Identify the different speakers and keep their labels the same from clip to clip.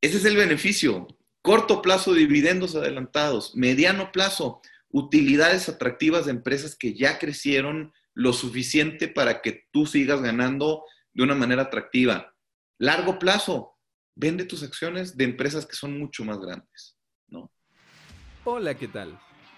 Speaker 1: ese es el beneficio. Corto plazo, dividendos adelantados. Mediano plazo, utilidades atractivas de empresas que ya crecieron lo suficiente para que tú sigas ganando de una manera atractiva. Largo plazo, vende tus acciones de empresas que son mucho más grandes, ¿no?
Speaker 2: Hola, ¿qué tal?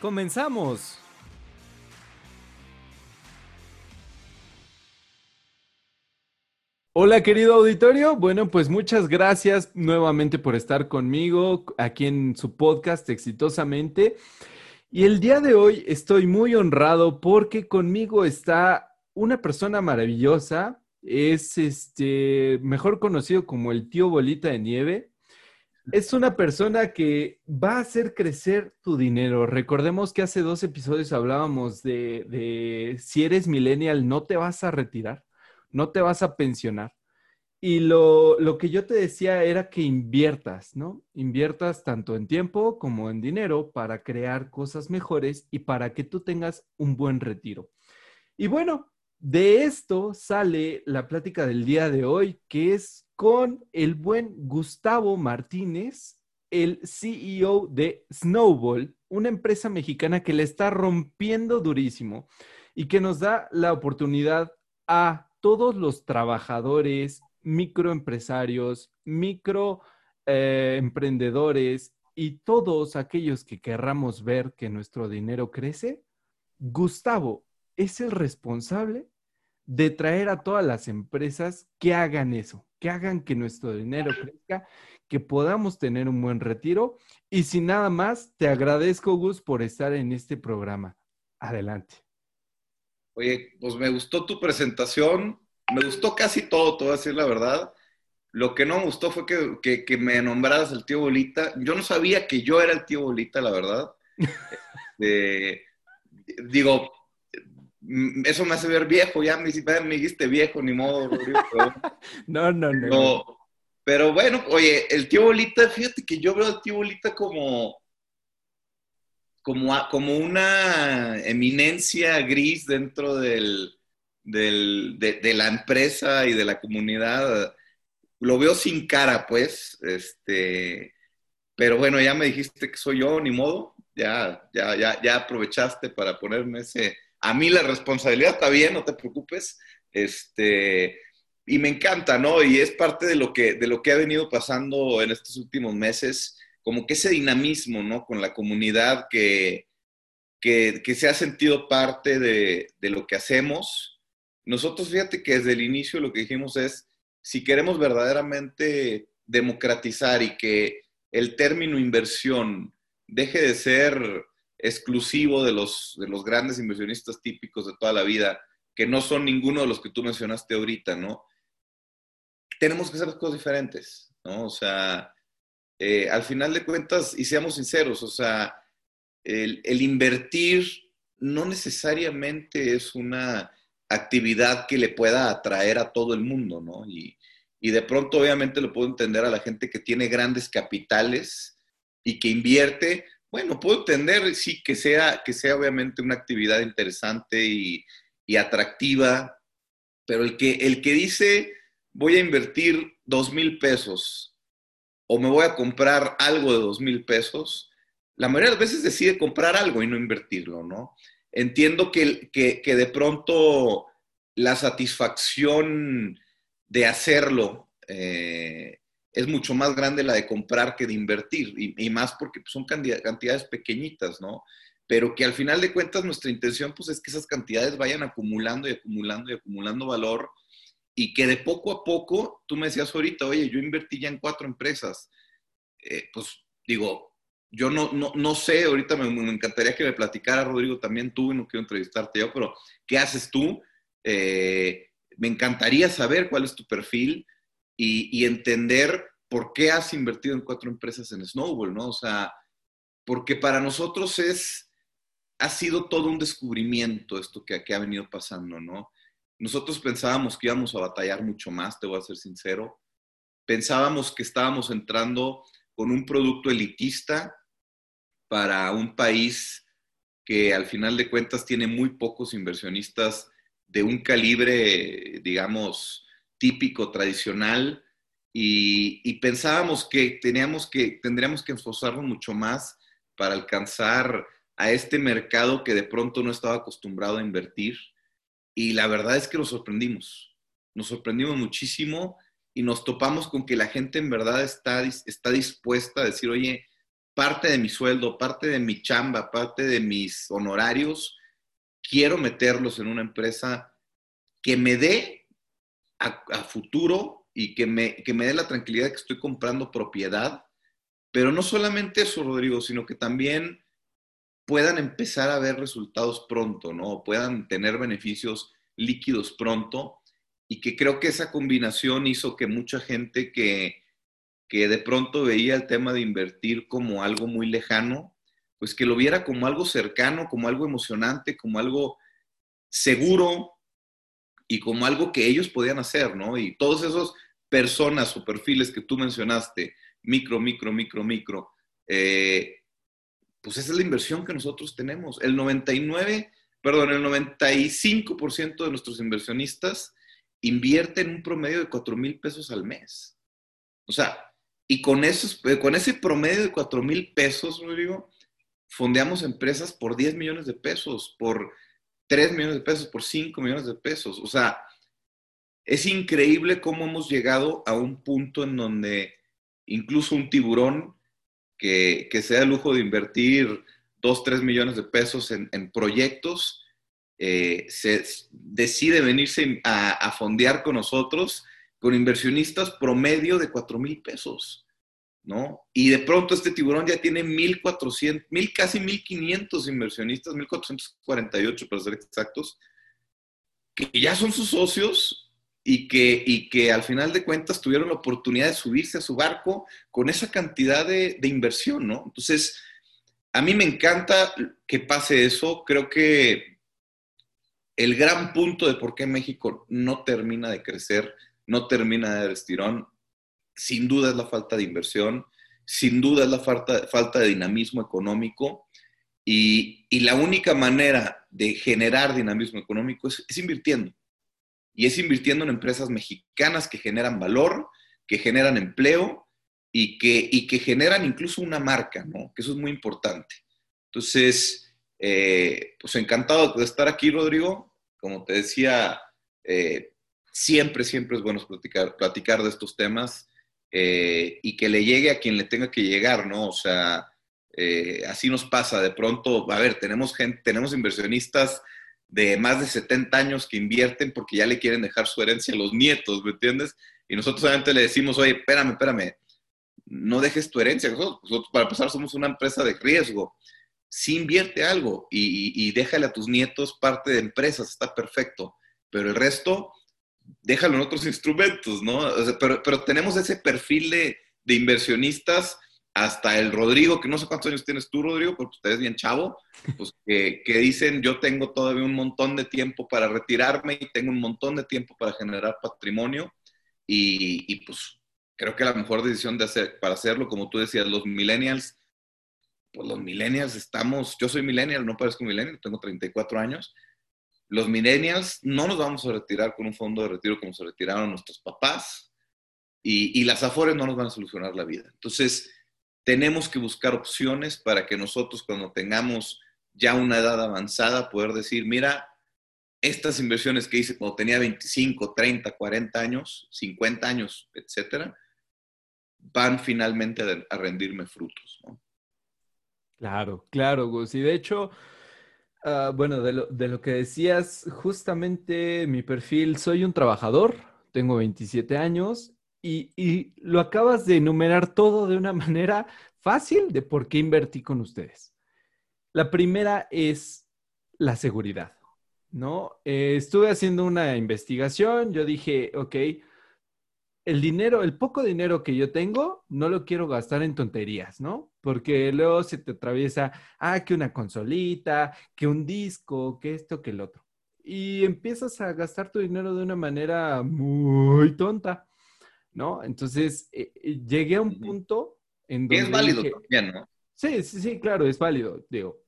Speaker 2: ¡Comenzamos! Hola querido auditorio, bueno pues muchas gracias nuevamente por estar conmigo aquí en su podcast exitosamente. Y el día de hoy estoy muy honrado porque conmigo está una persona maravillosa, es este mejor conocido como el tío Bolita de Nieve es una persona que va a hacer crecer tu dinero. Recordemos que hace dos episodios hablábamos de, si eres millennial, no te vas a retirar, no te vas a pensionar. Y lo, lo, que yo te decía era que inviertas, ¿no? Inviertas tanto en tiempo como en dinero para crear cosas mejores y para que tú tengas un buen retiro. Y bueno, de esto sale la plática del día de hoy, que es con el buen Gustavo Martínez, el CEO de Snowball, una empresa mexicana que le está rompiendo durísimo y que nos da la oportunidad a todos los trabajadores, microempresarios, microemprendedores eh, y todos aquellos que querramos ver que nuestro dinero crece, Gustavo es el responsable de traer a todas las empresas que hagan eso, que hagan que nuestro dinero crezca, que podamos tener un buen retiro. Y sin nada más, te agradezco, Gus, por estar en este programa. Adelante.
Speaker 1: Oye, pues me gustó tu presentación, me gustó casi todo, te voy a decir la verdad. Lo que no me gustó fue que, que, me nombraras el tío Bolita. Yo no sabía que yo era el tío Bolita, la verdad. Este, digo, eso me hace ver viejo, ya me, me dijiste viejo, ni modo, Rodrigo.
Speaker 2: no, no, no,
Speaker 1: pero, bueno, oye, el tío Bolita, fíjate que yo veo al tío Bolita como, como, como una eminencia gris dentro del, del, de, la empresa y de la comunidad. Lo veo sin cara, pues, este, pero bueno, ya me dijiste que soy yo, ni modo, ya, ya, ya, ya aprovechaste para ponerme ese a mí la responsabilidad está bien, no te preocupes. Este, y me encanta, ¿no? Y es parte de lo que, de lo que ha venido pasando en estos últimos meses, como que ese dinamismo, ¿no? Con la comunidad que, que, se ha sentido parte de, de, lo que hacemos. Nosotros, fíjate que desde el inicio lo que dijimos es, si queremos verdaderamente democratizar y que el término inversión deje de ser exclusivo de los, de los grandes inversionistas típicos de toda la vida, que no son ninguno de los que tú mencionaste ahorita, ¿no? Tenemos que hacer cosas diferentes, ¿no? O sea, eh, al final de cuentas, y seamos sinceros, o sea, el, el invertir no necesariamente es una actividad que le pueda atraer a todo el mundo, ¿no? Y, y de pronto, obviamente, lo puedo entender a la gente que tiene grandes capitales y que invierte, bueno, puedo entender, sí, que sea, que sea obviamente una actividad interesante y, atractiva, pero el que, el que dice voy a invertir dos mil pesos o me voy a comprar algo de dos mil pesos, la mayoría de las veces decide comprar algo y no invertirlo, ¿no? Entiendo que, que de pronto la satisfacción de hacerlo eh, es mucho más grande la de comprar que de invertir, y, más porque pues, son cantidades pequeñitas, ¿no? Pero que al final de cuentas nuestra intención pues es que esas cantidades vayan acumulando y acumulando y acumulando valor y que de poco a poco, tú me decías ahorita, oye, yo invertí ya en cuatro empresas, eh, pues digo, yo no, no, sé, ahorita me, encantaría que me platicara, Rodrigo, también tú, y no quiero entrevistarte yo, pero ¿qué haces tú? Eh, me encantaría saber cuál es tu perfil, y, entender ¿por qué has invertido en cuatro empresas en Snowball? ¿no? O sea, porque para nosotros es, ha sido todo un descubrimiento esto que, que ha venido pasando, ¿no? Nosotros pensábamos que íbamos a batallar mucho más, te voy a ser sincero. Pensábamos que estábamos entrando con un producto elitista para un país que al final de cuentas tiene muy pocos inversionistas de un calibre, digamos, típico, tradicional, y, pensábamos que, teníamos que tendríamos que esforzarnos mucho más para alcanzar a este mercado que de pronto no estaba acostumbrado a invertir. Y la verdad es que nos sorprendimos, nos sorprendimos muchísimo y nos topamos con que la gente en verdad está, está dispuesta a decir, oye, parte de mi sueldo, parte de mi chamba, parte de mis honorarios, quiero meterlos en una empresa que me dé a, futuro y que me, que me dé la tranquilidad de que estoy comprando propiedad. Pero no solamente eso, Rodrigo, sino que también puedan empezar a ver resultados pronto, ¿no? Puedan tener beneficios líquidos pronto y que creo que esa combinación hizo que mucha gente que, que de pronto veía el tema de invertir como algo muy lejano, pues que lo viera como algo cercano, como algo emocionante, como algo seguro y como algo que ellos podían hacer, ¿no? Y todos esos personas o perfiles que tú mencionaste, micro, micro, micro, micro, eh, pues esa es la inversión que nosotros tenemos. El 99, perdón, el 95% de nuestros inversionistas invierten un promedio de 4 mil pesos al mes. O sea, y con, esos, eh, con ese promedio de 4 mil pesos, Rodrigo, fondeamos empresas por 10 millones de pesos, por 3 millones de pesos, por 5 millones de pesos. O sea, es increíble cómo hemos llegado a un punto en donde incluso un tiburón que, que se da el lujo de invertir 2, 3 millones de pesos en, proyectos, eh, decide venirse a, fondear con nosotros con inversionistas promedio de 4 mil pesos, ¿no? Y de pronto este tiburón ya tiene 1.400, mil, casi 1.500 inversionistas, 1.448 para ser exactos, que ya son sus socios y que, y que al final de cuentas tuvieron la oportunidad de subirse a su barco con esa cantidad de, de inversión, ¿no? Entonces, a mí me encanta que pase eso, creo que el gran punto de por qué México no termina de crecer, no termina de dar estirón, sin duda es la falta de inversión, sin duda es la falta, falta de dinamismo económico y, la única manera de generar dinamismo económico es, invirtiendo. Y es invirtiendo en empresas mexicanas que generan valor, que generan empleo y que, y que generan incluso una marca, ¿no? Que eso es muy importante. Entonces, eh, pues encantado de estar aquí, Rodrigo como te decía, eh, siempre, siempre es bueno platicar, platicar de estos temas eh, y que le llegue a quien le tenga que llegar, ¿no? O sea, eh, así nos pasa. De pronto, a ver, tenemos gente, tenemos inversionistas de más de 70 años que invierten porque ya le quieren dejar su herencia a los nietos, ¿me entiendes? Y nosotros solamente le decimos, oye, espérame, espérame, no dejes tu herencia. para empezar, somos una empresa de riesgo sí invierte algo y, déjale a tus nietos parte de empresas, está perfecto, pero el resto, déjalo en otros instrumentos, ¿no? pero, tenemos ese perfil de, inversionistas, hasta el Rodrigo, que no sé cuántos años tienes tú, Rodrigo, porque usted es bien chavo, pues que, dicen, yo tengo todavía un montón de tiempo para retirarme y tengo un montón de tiempo para generar patrimonio y, y pues creo que la mejor decisión de hacer, para hacerlo, como tú decías, los millennials pues los millennials estamos, yo soy millennial, no parezco millennial, tengo 34 años. Los millennials no nos vamos a retirar con un fondo de retiro como se retiraron nuestros papás y, y las afores no nos van a solucionar la vida. Entonces, tenemos que buscar opciones para que nosotros cuando tengamos ya una edad avanzada poder decir, mira, estas inversiones que hice cuando tenía 25, 30, 40 años, 50 años, etcétera, van finalmente a rendirme frutos. ¿no?
Speaker 2: Claro, claro, Gus. Y de hecho, ah, bueno, de lo, que decías, justamente mi perfil, soy un trabajador, tengo 27 años y, lo acabas de enumerar todo de una manera fácil de por qué invertí con ustedes. La primera es la seguridad, ¿no? Eh, estuve haciendo una investigación, yo dije, ok, el dinero, el poco dinero que yo tengo, no lo quiero gastar en tonterías, ¿no? Porque luego se te atraviesa, ah, que una consolita, que un disco, que esto, que el otro. Y empiezas a gastar tu dinero de una manera muy tonta, ¿no? Entonces, eh, eh, llegué a un punto en donde...
Speaker 1: es válido también, ¿no?
Speaker 2: Sí, sí, sí, claro, es válido. Digo,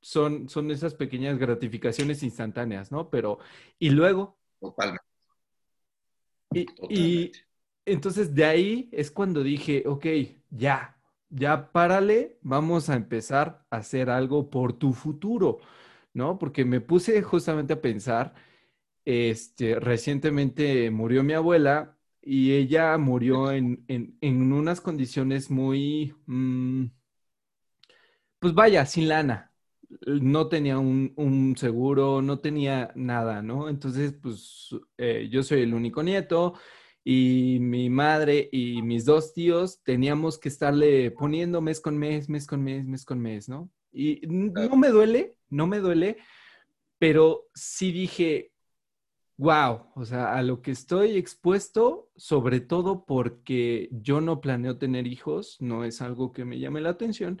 Speaker 2: son, son esas pequeñas gratificaciones instantáneas, ¿no? Pero, y luego...
Speaker 1: Totalmente.
Speaker 2: Y, y, entonces de ahí es cuando dije, ok, ya, ya párale, vamos a empezar a hacer algo por tu futuro, ¿no? Porque me puse justamente a pensar, este, recientemente murió mi abuela y ella murió en, en, unas condiciones muy, mm, pues vaya, sin lana. No tenía un, seguro, no tenía nada, ¿no? Entonces, pues eh, yo soy el único nieto y mi madre y mis dos tíos teníamos que estarle poniendo mes con mes, mes con mes, mes con mes, ¿no? Y no me duele, no me duele, pero sí dije, wow, o sea, a lo que estoy expuesto, sobre todo porque yo no planeo tener hijos, no es algo que me llame la atención.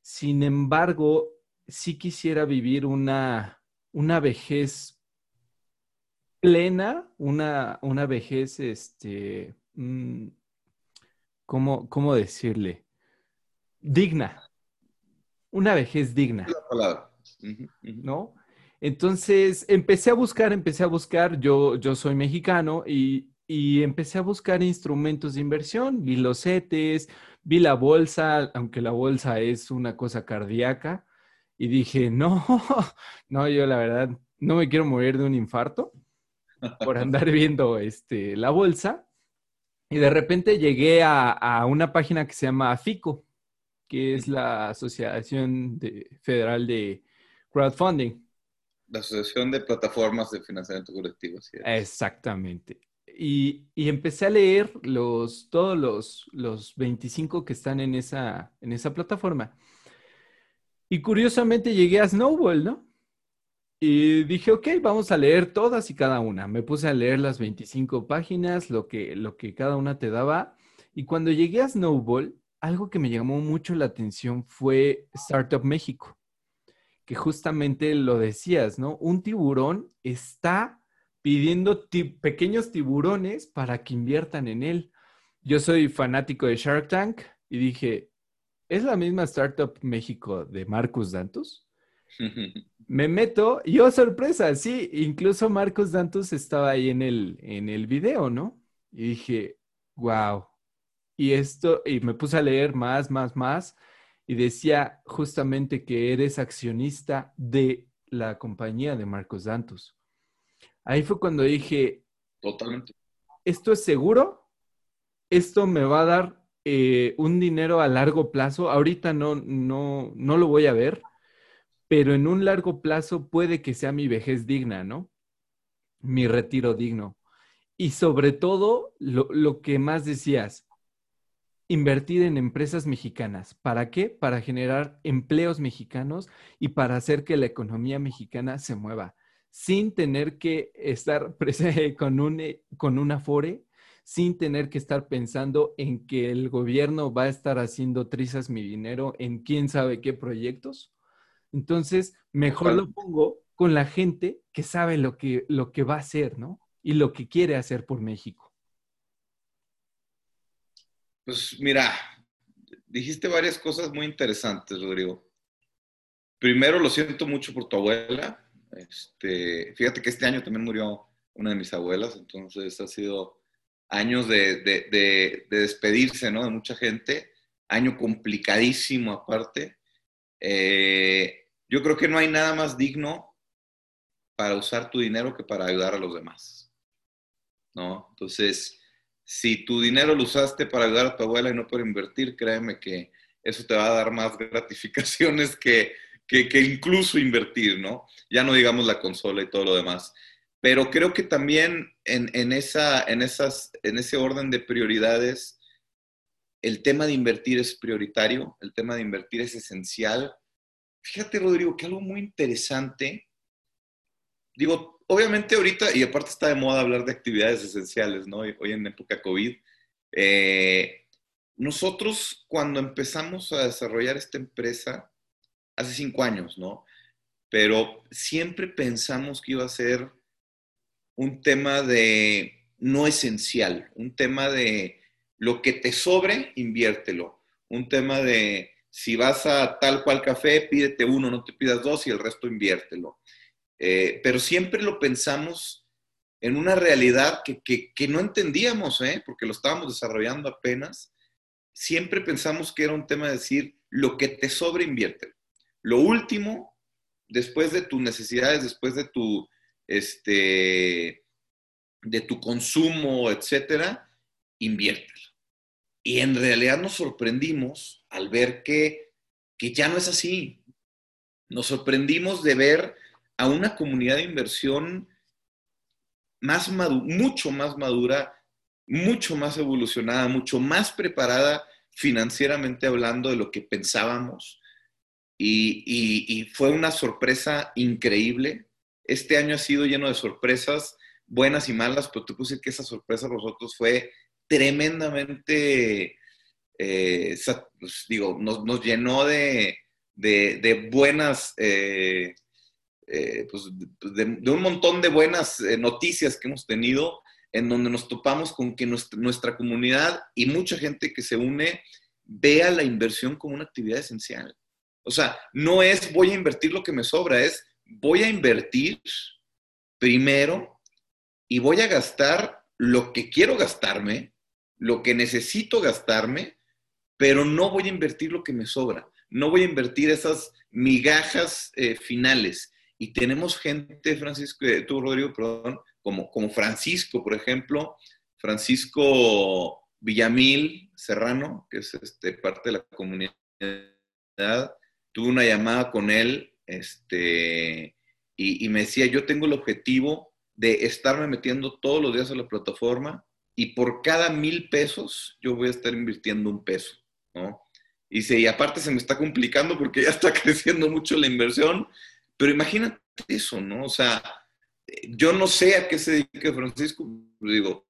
Speaker 2: Sin embargo, sí quisiera vivir una, una vejez plena, una, una vejez, este, mm, ¿cómo, ¿cómo, decirle? Digna. Una vejez digna. ¿No? Entonces, empecé a buscar, empecé a buscar, yo, yo soy mexicano y, y empecé a buscar instrumentos de inversión, vi los CETES, vi la bolsa, aunque la bolsa es una cosa cardíaca, y dije, no, no, yo la verdad no me quiero morir de un infarto por andar viendo este, la bolsa. Y de repente llegué a, una página que se llama FICO, que es la Asociación Federal de Crowdfunding.
Speaker 1: La Asociación de Plataformas de Financiamiento Colectivo.
Speaker 2: Exactamente. Y, empecé a leer los, todos los, los 25 que están en esa, en esa plataforma. Y curiosamente llegué a Snowball, ¿no? Y dije, ok, vamos a leer todas y cada una. Me puse a leer las 25 páginas, lo que, lo que cada una te daba. Y cuando llegué a Snowball, algo que me llamó mucho la atención fue Startup México, que justamente lo decías, ¿no? Un tiburón está pidiendo pequeños tiburones para que inviertan en él. Yo soy fanático de Shark Tank y dije, ¿es la misma Startup México de Marcus Dantus? me meto y oh, sorpresa, sí, incluso Marcos Dantus estaba ahí en el, en el video, ¿no? Y dije, wow. Y esto, y me puse a leer más, más, más, y decía justamente que eres accionista de la compañía de Marcos Dantus. Ahí fue cuando dije,
Speaker 1: totalmente.
Speaker 2: ¿Esto es seguro? ¿Esto me va a dar eh, un dinero a largo plazo? Ahorita no, no, no lo voy a ver pero en un largo plazo puede que sea mi vejez digna, ¿no? Mi retiro digno. Y sobre todo, lo, que más decías, invertir en empresas mexicanas. ¿Para qué? Para generar empleos mexicanos y para hacer que la economía mexicana se mueva, sin tener que estar con un, con un afore, sin tener que estar pensando en que el gobierno va a estar haciendo trizas mi dinero en quién sabe qué proyectos entonces, mejor lo pongo con la gente que sabe lo que, lo que va a hacer, ¿no? Y lo que quiere hacer por México.
Speaker 1: Pues mira, dijiste varias cosas muy interesantes, Rodrigo. Primero, lo siento mucho por tu abuela. Este, fíjate que este año también murió una de mis abuelas, entonces ha sido años de, de despedirse, ¿no? De mucha gente. Año complicadísimo aparte. Eh, yo creo que no hay nada más digno para usar tu dinero que para ayudar a los demás. ¿No? Entonces, si tu dinero lo usaste para ayudar a tu abuela y no para invertir, créeme que eso te va a dar más gratificaciones que, que, incluso invertir, ¿no? Ya no digamos la consola y todo lo demás. Pero creo que también en, en, esa, en, esas, en ese orden de prioridades, el tema de invertir es prioritario, el tema de invertir es esencial Fíjate, Rodrigo, que algo muy interesante. Digo, obviamente ahorita, y aparte está de moda hablar de actividades esenciales, ¿no? Hoy en época COVID, Eh, nosotros cuando empezamos a desarrollar esta empresa, hace cinco años, ¿no? Pero siempre pensamos que iba a ser un tema de no esencial, un tema de lo que te sobre, inviértelo, un tema de si vas a tal cual café, pídete uno, no te pidas dos y el resto inviértelo. Eh, pero siempre lo pensamos en una realidad que, que, no entendíamos, ¿eh? porque lo estábamos desarrollando apenas. Siempre pensamos que era un tema de decir, lo que te sobre, inviértelo. Lo último, después de tus necesidades, después de tu, este, de tu consumo, etcétera, inviértelo. Y en realidad nos sorprendimos al ver que, ya no es así. Nos sorprendimos de ver a una comunidad de inversión más mucho más madura, mucho más evolucionada, mucho más preparada financieramente hablando de lo que pensábamos. y, fue una sorpresa increíble. Este año ha sido lleno de sorpresas buenas y malas, pero te decir que esa sorpresa para nosotros fue tremendamente, eh, pues, digo, nos, llenó de, buenas, eh, eh, pues, de, un montón de buenas noticias que hemos tenido, en donde nos topamos con que nuestra, nuestra comunidad y mucha gente que se une vea la inversión como una actividad esencial. O sea, no es voy a invertir lo que me sobra, es voy a invertir primero y voy a gastar lo que quiero gastarme lo que necesito gastarme, pero no voy a invertir lo que me sobra. No voy a invertir esas migajas eh, finales. Y tenemos gente, Francisco, eh, Rodrigo, perdón, como, como Francisco, por ejemplo, Francisco Villamil Serrano, que es este, parte de la comunidad, tuve una llamada con él este, y, y me decía, yo tengo el objetivo de estarme metiendo todos los días a la plataforma y por cada mil pesos yo voy a estar invirtiendo un peso, ¿no? Y, sí, y aparte se me está complicando porque ya está creciendo mucho la inversión, pero imagínate eso, ¿no? O sea, yo no sé a qué se dedica Francisco, digo,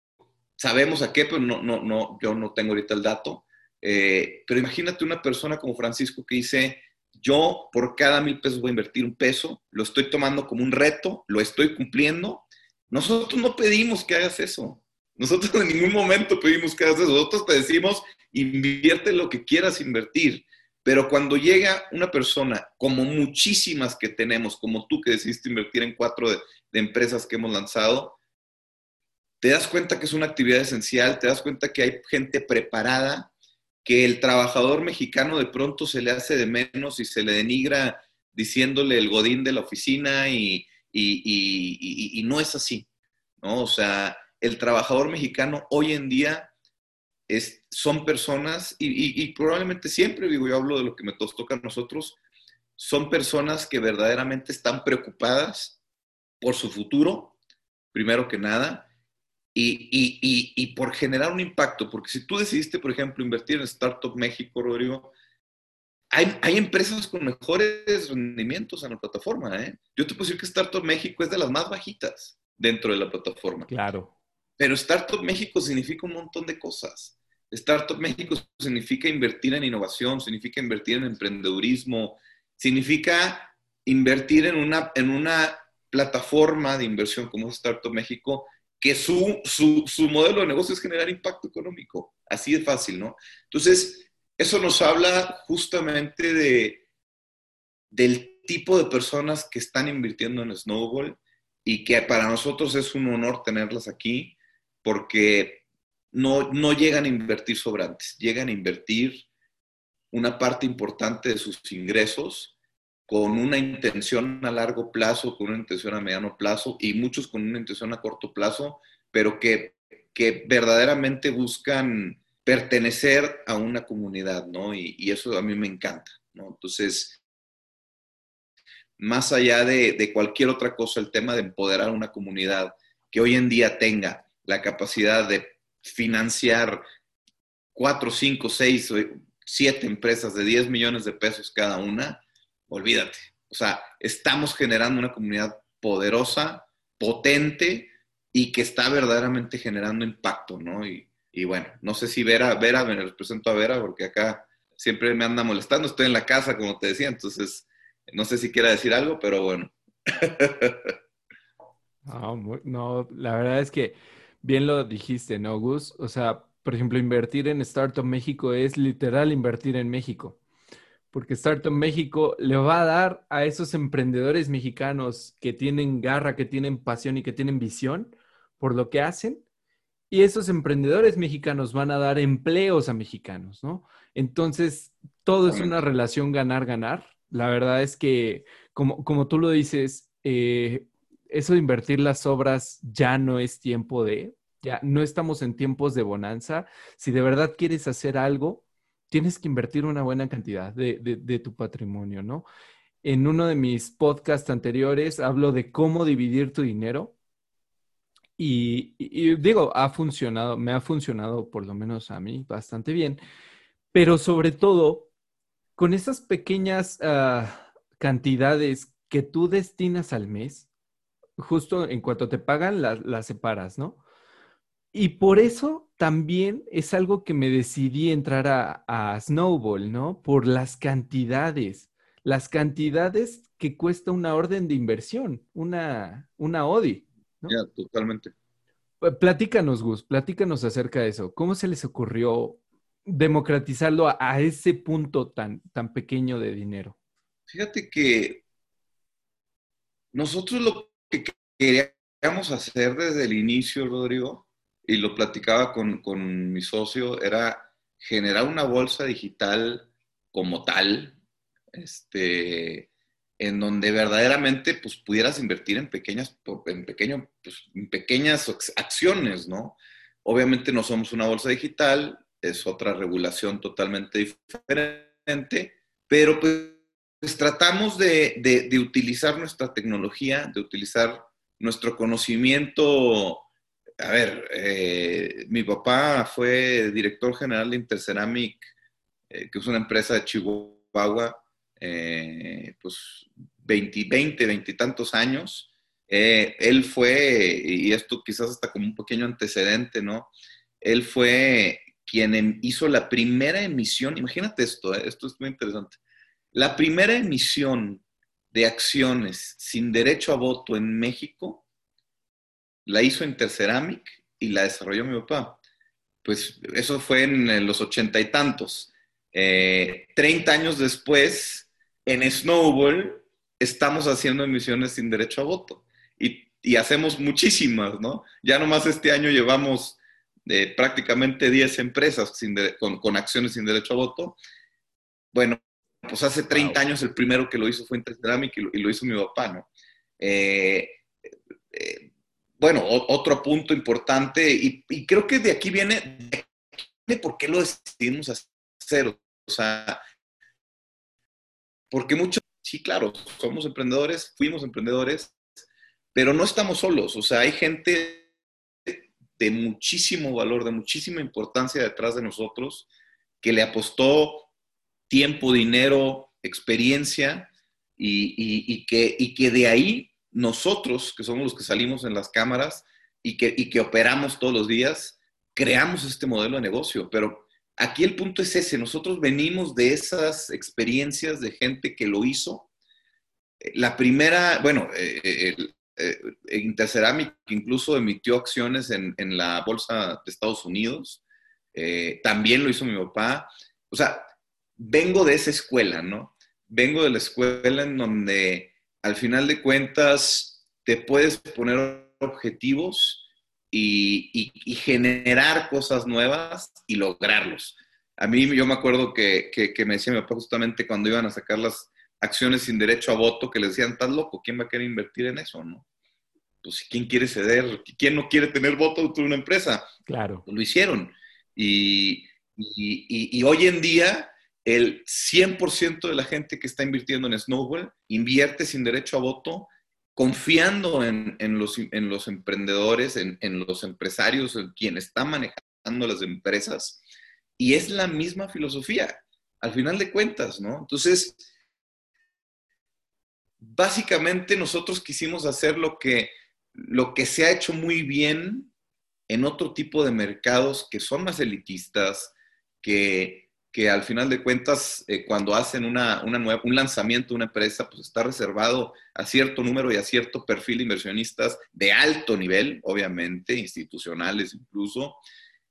Speaker 1: sabemos a qué, pero no, no, no, yo no tengo ahorita el dato, eh, pero imagínate una persona como Francisco que dice, yo por cada mil pesos voy a invertir un peso, lo estoy tomando como un reto, lo estoy cumpliendo. Nosotros no pedimos que hagas eso. Nosotros en ningún momento pedimos que hagas eso. Nosotros te decimos, invierte lo que quieras invertir. Pero cuando llega una persona, como muchísimas que tenemos, como tú que decidiste invertir en cuatro de, empresas que hemos lanzado, te das cuenta que es una actividad esencial, te das cuenta que hay gente preparada, que el trabajador mexicano de pronto se le hace de menos y se le denigra diciéndole el godín de la oficina y, y no es así, ¿no? O sea, el trabajador mexicano hoy en día es, son personas, y, probablemente siempre, digo, yo hablo de lo que me toca a nosotros, son personas que verdaderamente están preocupadas por su futuro, primero que nada, y, por generar un impacto, porque si tú decidiste, por ejemplo, invertir en Startup México, Rodrigo, hay, hay, empresas con mejores rendimientos en la plataforma. ¿eh? Yo te puedo decir que Startup México es de las más bajitas dentro de la plataforma.
Speaker 2: Claro.
Speaker 1: Pero Startup México significa un montón de cosas. Startup México significa invertir en innovación, significa invertir en emprendedurismo, significa invertir en una, en una plataforma de inversión como Startup México, que su, su, modelo de negocio es generar impacto económico. Así de fácil, ¿no? Entonces, eso nos habla justamente de, del tipo de personas que están invirtiendo en Snowball y que para nosotros es un honor tenerlas aquí porque no, no llegan a invertir sobrantes, llegan a invertir una parte importante de sus ingresos con una intención a largo plazo, con una intención a mediano plazo y muchos con una intención a corto plazo, pero que, que verdaderamente buscan pertenecer a una comunidad, ¿no? Y, y, eso a mí me encanta, ¿no? Entonces, más allá de, de, cualquier otra cosa, el tema de empoderar a una comunidad que hoy en día tenga la capacidad de financiar cuatro, cinco, seis, siete empresas de 10 millones de pesos cada una, olvídate. O sea, estamos generando una comunidad poderosa, potente y que está verdaderamente generando impacto, ¿no? Y Y bueno, no sé si Vera, Vera, me les presento a Vera porque acá siempre me anda molestando, estoy en la casa, como te decía, entonces no sé si quiera decir algo, pero bueno.
Speaker 2: no, no, la verdad es que bien lo dijiste, ¿no, Gus? O sea, por ejemplo, invertir en Startup México es literal invertir en México porque Startup México le va a dar a esos emprendedores mexicanos que tienen garra, que tienen pasión y que tienen visión por lo que hacen. Y esos emprendedores mexicanos van a dar empleos a mexicanos, ¿no? Entonces, todo es una relación ganar-ganar. La verdad es que, como, como tú lo dices, eh, eso de invertir las obras ya no es tiempo de, ya no estamos en tiempos de bonanza. Si de verdad quieres hacer algo, tienes que invertir una buena cantidad de, tu patrimonio, ¿no? En uno de mis podcasts anteriores hablo de cómo dividir tu dinero y, digo, ha funcionado, me ha funcionado por lo menos a mí bastante bien, pero sobre todo con esas pequeñas ah, cantidades que tú destinas al mes, justo en cuanto te pagan, las separas, ¿no? Y por eso también es algo que me decidí entrar a, Snowball, ¿no? Por las cantidades, las cantidades que cuesta una orden de inversión, una, una ODI.
Speaker 1: ¿no? Ya, totalmente.
Speaker 2: Platícanos, Gus, platícanos acerca de eso. ¿Cómo se les ocurrió democratizarlo a, a ese punto tan, tan pequeño de dinero?
Speaker 1: Fíjate que nosotros lo que queríamos hacer desde el inicio, Rodrigo, y lo platicaba con, con mi socio, era generar una bolsa digital como tal, este, en donde verdaderamente pues, pudieras invertir en pequeñas, en, pequeño, pues, en pequeñas acciones, ¿no? Obviamente no somos una bolsa digital, es otra regulación totalmente diferente, pero pues, pues tratamos de, de, utilizar nuestra tecnología, de utilizar nuestro conocimiento a ver, eh, mi papá fue director general de Interceramic, eh, que es una empresa de Chihuahua, eh, pues 20, 20, 20 y tantos años. él fue, y esto quizás hasta como un pequeño antecedente, ¿no? Él fue quien em, hizo la primera emisión, imagínate esto, esto es muy interesante, la primera emisión de acciones sin derecho a voto en México la hizo Interceramic y la desarrolló mi papá. Pues eso fue en los ochenta y tantos. Eh, treinta años después, en Snowball, estamos haciendo emisiones sin derecho a voto. Y, hacemos muchísimas, ¿no? Ya nomás este año llevamos eh, prácticamente 10 empresas con, acciones sin derecho a voto. Bueno, pues hace 30 años el primero que lo hizo fue Interceramic y lo, hizo mi papá, ¿no? Eh, bueno, otro punto importante, y, creo que de aquí viene de por qué lo decidimos hacer. O sea, porque muchos, sí, claro, somos emprendedores, fuimos emprendedores, pero no estamos solos. O sea, hay gente de muchísimo valor, de muchísima importancia detrás de nosotros, que le apostó tiempo, dinero, experiencia, y, que, y que de ahí nosotros, que somos los que salimos en las cámaras y que, operamos todos los días, creamos este modelo de negocio. Pero aquí el punto es ese, nosotros venimos de esas experiencias de gente que lo hizo. La primera, bueno, eh, eh, Interceramic incluso emitió acciones en, la bolsa de Estados Unidos, eh, también lo hizo mi papá. O sea, vengo de esa escuela, ¿no? Vengo de la escuela en donde al final de cuentas te puedes poner objetivos y, generar cosas nuevas y lograrlos. A mí yo me acuerdo que, me decía mi papá justamente cuando iban a sacar las acciones sin derecho a voto, que le decían, estás loco, ¿quién va a querer invertir en eso? ¿no? Pues, ¿quién quiere ceder? ¿Quién no quiere tener voto de una empresa?
Speaker 2: Claro.
Speaker 1: Lo hicieron. Y, y hoy en día el 100% de la gente que está invirtiendo en Snowball invierte sin derecho a voto, confiando en, los, en los, emprendedores, en, los empresarios, en quien está manejando las empresas. Y es la misma filosofía, al final de cuentas, ¿no? Entonces, básicamente nosotros quisimos hacer lo que, lo que se ha hecho muy bien en otro tipo de mercados que son más elitistas, que, que al final de cuentas, eh, cuando hacen una, una nueva, un lanzamiento de una empresa, pues está reservado a cierto número y a cierto perfil de inversionistas de alto nivel, obviamente, institucionales incluso.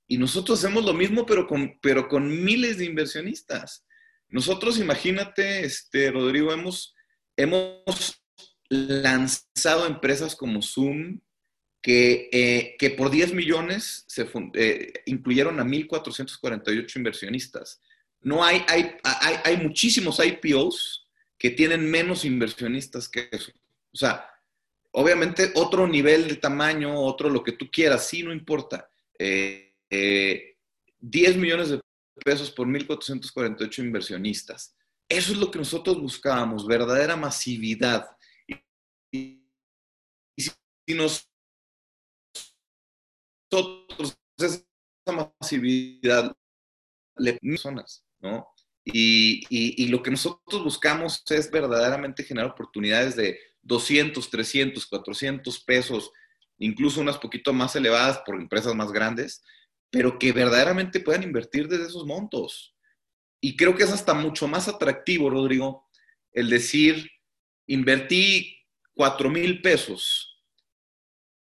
Speaker 1: Y nosotros hacemos lo mismo, pero con, pero con miles de inversionistas. Nosotros, imagínate, este, Rodrigo, hemos, hemos lanzado empresas como Zoom, que, eh, que por 10 millones se eh, incluyeron a 1.448 inversionistas. No hay, hay, hay, hay, muchísimos IPOs que tienen menos inversionistas que eso. O sea, obviamente otro nivel de tamaño, otro lo que tú quieras, sí, no importa. Eh, 10 millones de pesos por 1.448 inversionistas. Eso es lo que nosotros buscábamos, verdadera masividad. Y, si nosotros esa masividad le personas, ¿no? Y, y, lo que nosotros buscamos es verdaderamente generar oportunidades de 200, 300, 400 pesos, incluso unas poquito más elevadas por empresas más grandes, pero que verdaderamente puedan invertir desde esos montos. Y creo que es hasta mucho más atractivo, Rodrigo, el decir, invertí 4 mil pesos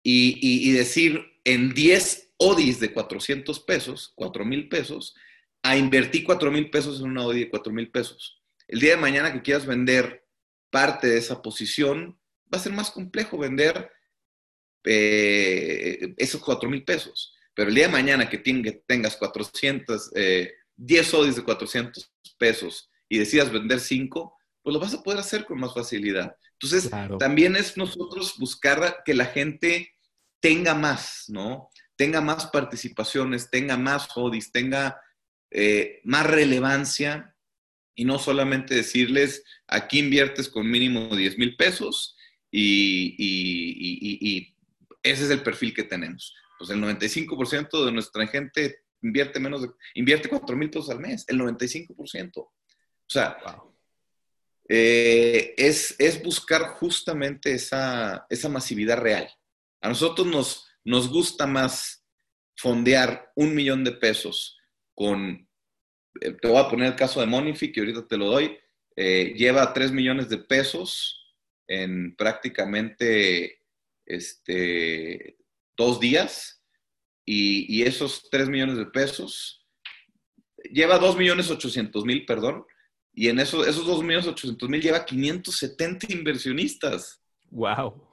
Speaker 1: y, decir en 10 ODIs de 400 pesos, 4 mil pesos, a invertir 4 mil pesos en una ODI de 4 mil pesos. El día de mañana que quieras vender parte de esa posición, va a ser más complejo vender eh, esos 4 mil pesos. Pero el día de mañana que tengas 400, 10 eh, odis de 400 pesos y decidas vender 5, pues lo vas a poder hacer con más facilidad. Entonces, también es nosotros buscar que la gente tenga más, ¿no? Tenga más participaciones, tenga más odis, tenga eh, más relevancia y no solamente decirles, aquí inviertes con mínimo 10 mil pesos y, y ese es el perfil que tenemos pues el 95% de nuestra gente invierte menos de, invierte 4 mil pesos al mes, el 95%. O sea, eh, es, es, buscar justamente esa, esa, masividad real. A nosotros nos, nos gusta más fondear un millón de pesos con, eh, te voy a poner el caso de Monifi, que ahorita te lo doy, eh, lleva 3 millones de pesos en prácticamente este, dos días y, esos 3 millones de pesos, lleva 2 millones 800 mil, perdón, y en eso, esos 2 millones 800 mil lleva 570 inversionistas.
Speaker 2: ¡Wow!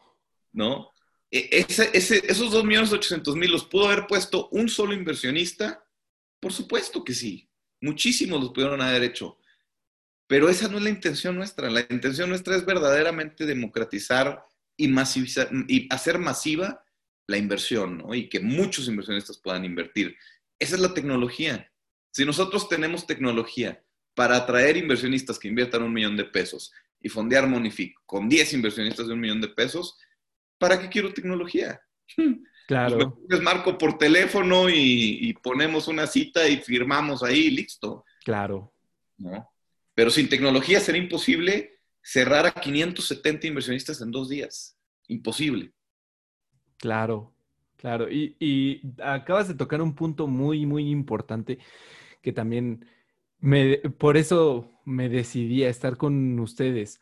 Speaker 1: ¿No? E, ese, ese, esos 2 millones 800 mil los pudo haber puesto un solo inversionista. Por supuesto que sí. Muchísimos los pudieron haber hecho. Pero esa no es la intención nuestra. La intención nuestra es verdaderamente democratizar y, masivizar, hacer masiva la inversión, ¿no? Y que muchos inversionistas puedan invertir. Esa es la tecnología. Si nosotros tenemos tecnología para atraer inversionistas que inviertan un millón de pesos y fondear Monific con 10 inversionistas de un millón de pesos, ¿para qué quiero tecnología?
Speaker 2: Claro.
Speaker 1: Pues marco por teléfono y, ponemos una cita y firmamos ahí, listo.
Speaker 2: Claro.
Speaker 1: ¿No? Pero sin tecnología sería imposible cerrar a 570 inversionistas en dos días. Imposible.
Speaker 2: Claro, claro. Y, acabas de tocar un punto muy, muy importante que también me, por eso me decidí a estar con ustedes.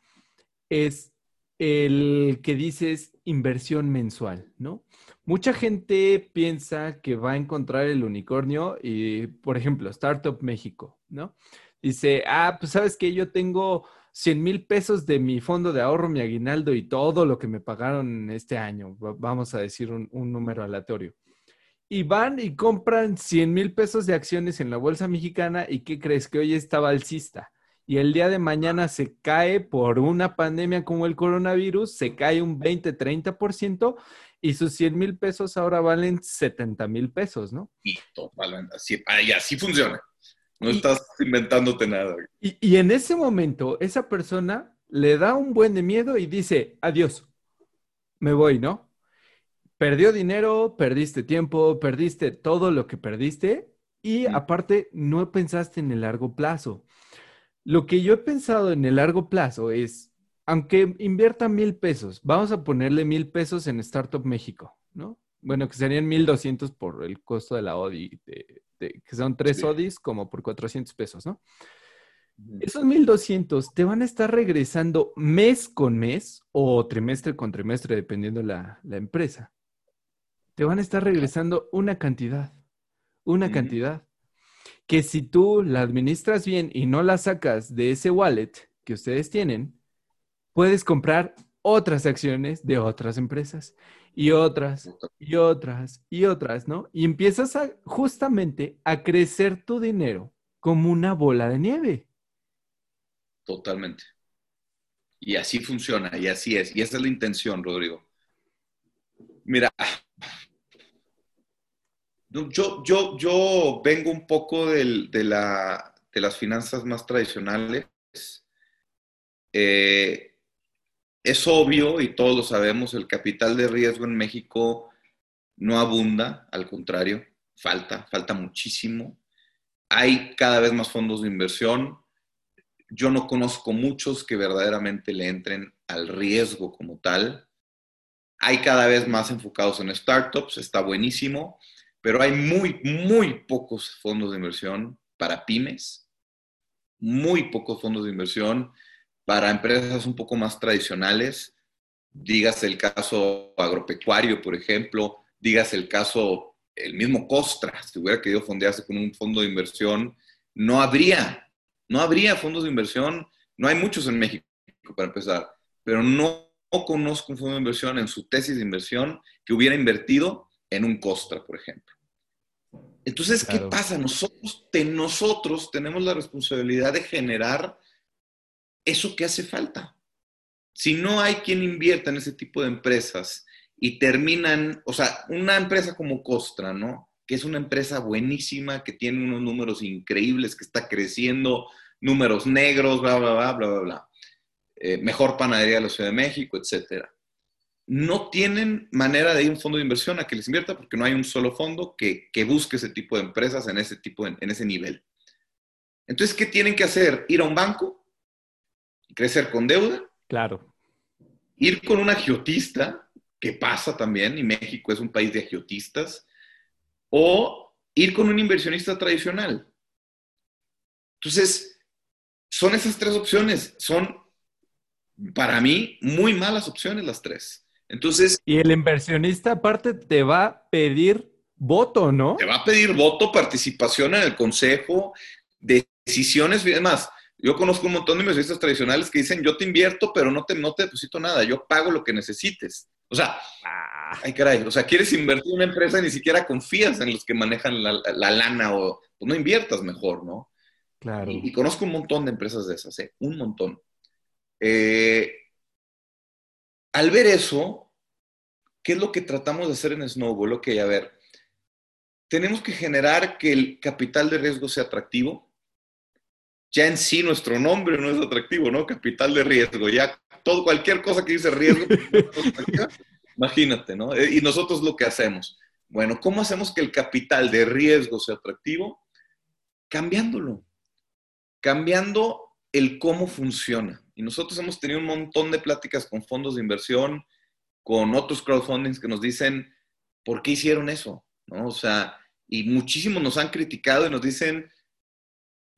Speaker 2: Es el que dices inversión mensual, ¿no? Mucha gente piensa que va a encontrar el unicornio y, por ejemplo, Startup México, ¿no? Dice, ah, pues sabes que yo tengo 100 mil pesos de mi fondo de ahorro, mi aguinaldo y todo lo que me pagaron este año. Vamos a decir un, número aleatorio. Y van y compran 100 mil pesos de acciones en la bolsa mexicana y ¿qué crees? Que hoy está alcista. Y el día de mañana se cae por una pandemia como el coronavirus, se cae un 20, 30% y sus 100 mil pesos ahora valen 70 mil pesos, ¿no?
Speaker 1: Y, así, y así funciona. No estás inventándote nada.
Speaker 2: Y, en ese momento, esa persona le da un buen de miedo y dice, adiós, me voy, ¿no? Perdió dinero, perdiste tiempo, perdiste todo lo que perdiste y aparte no pensaste en el largo plazo. Lo que yo he pensado en el largo plazo es, aunque invierta mil pesos, vamos a ponerle mil pesos en Startup México, ¿no? bueno, que serían 1200 por el costo de la ODI, que son tres ODIs como por 400 pesos, ¿no? Esos 1200 te van a estar regresando mes con mes o trimestre con trimestre, dependiendo la, la empresa. Te van a estar regresando una cantidad, una cantidad, que si tú la administras bien y no la sacas de ese wallet que ustedes tienen, puedes comprar otras acciones de otras empresas y otras y otras y otras, ¿no? Y empiezas a, justamente a crecer tu dinero como una bola de nieve.
Speaker 1: Totalmente. Y así funciona, y así es. Y esa es la intención, Rodrigo. Mira, yo, yo, yo vengo un poco de, la, de las finanzas más tradicionales. Eh, es obvio, y todos lo sabemos, el capital de riesgo en México no abunda, al contrario, falta, falta muchísimo. Hay cada vez más fondos de inversión, yo no conozco muchos que verdaderamente le entren al riesgo como tal. Hay cada vez más enfocados en startups, está buenísimo, pero hay muy, muy pocos fondos de inversión para pymes, muy pocos fondos de inversión para empresas un poco más tradicionales. Digas el caso agropecuario, por ejemplo, digas el caso, el mismo Costra, si hubiera querido fondearse con un fondo de inversión, no habría no habría fondos de inversión, no hay muchos en México para empezar, pero no, conozco un fondo de inversión en su tesis de inversión que hubiera invertido en un Costra, por ejemplo. Entonces, ¿qué pasa? Nosotros, nosotros tenemos la responsabilidad de generar eso que hace falta. Si no hay quien invierta en ese tipo de empresas y terminan, o sea, una empresa como Costra, ¿no? Que es una empresa buenísima, que tiene unos números increíbles, que está creciendo números negros, bla, bla, bla, bla, bla, bla. Eh, mejor panadería de la Ciudad de México, etcétera. No tienen manera de ir a un fondo de inversión a que les invierta porque no hay un solo fondo que, busque ese tipo de empresas en ese, tipo en ese nivel. Entonces, ¿qué tienen que hacer? Ir a un banco, crecer con deuda.
Speaker 2: Claro.
Speaker 1: Ir con un agiotista, que pasa también, y México es un país de agiotistas, o ir con un inversionista tradicional. Entonces, son esas tres opciones. Son, para mí, muy malas opciones las tres. Entonces.
Speaker 2: Y el inversionista, aparte, te va a pedir voto, ¿no?
Speaker 1: Te va a pedir voto, participación en el consejo, decisiones y demás. Yo conozco un montón de inversionistas tradicionales que dicen, yo te invierto, pero no te, no te deposito nada, yo pago lo que necesites. O sea, ah. ay caray, o sea, quieres invertir en una empresa y ni siquiera confías en los que manejan la, la lana o pues no inviertas mejor, ¿no? Y, conozco un montón de empresas de esas, ¿eh? un montón. Eh, al ver eso, ¿qué es lo que tratamos de hacer en Snowball? Ok, a ver, tenemos que generar que el capital de riesgo sea atractivo. Ya en sí nuestro nombre no es atractivo, ¿no? Capital de riesgo. Ya todo, cualquier cosa que dice riesgo, imagínate, ¿no? Eh, y nosotros lo que hacemos. Bueno, ¿cómo hacemos que el capital de riesgo sea atractivo? Cambiándolo cambiando el cómo funciona. Y nosotros hemos tenido un montón de pláticas con fondos de inversión, con otros crowdfundings que nos dicen, ¿por qué hicieron eso? ¿No? O sea, y muchísimos nos han criticado y nos dicen,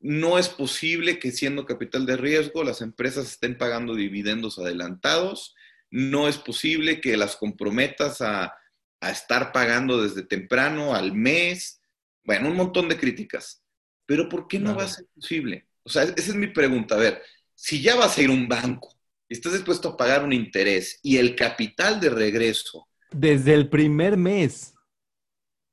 Speaker 1: no es posible que siendo capital de riesgo las empresas estén pagando dividendos adelantados, no es posible que las comprometas a, estar pagando desde temprano al mes, bueno, un montón de críticas. Pero ¿por qué no va a ser posible? O sea, esa es mi pregunta. A ver, si ya vas a ir a un banco y estás dispuesto a pagar un interés y el capital de regreso.
Speaker 2: Desde el primer mes.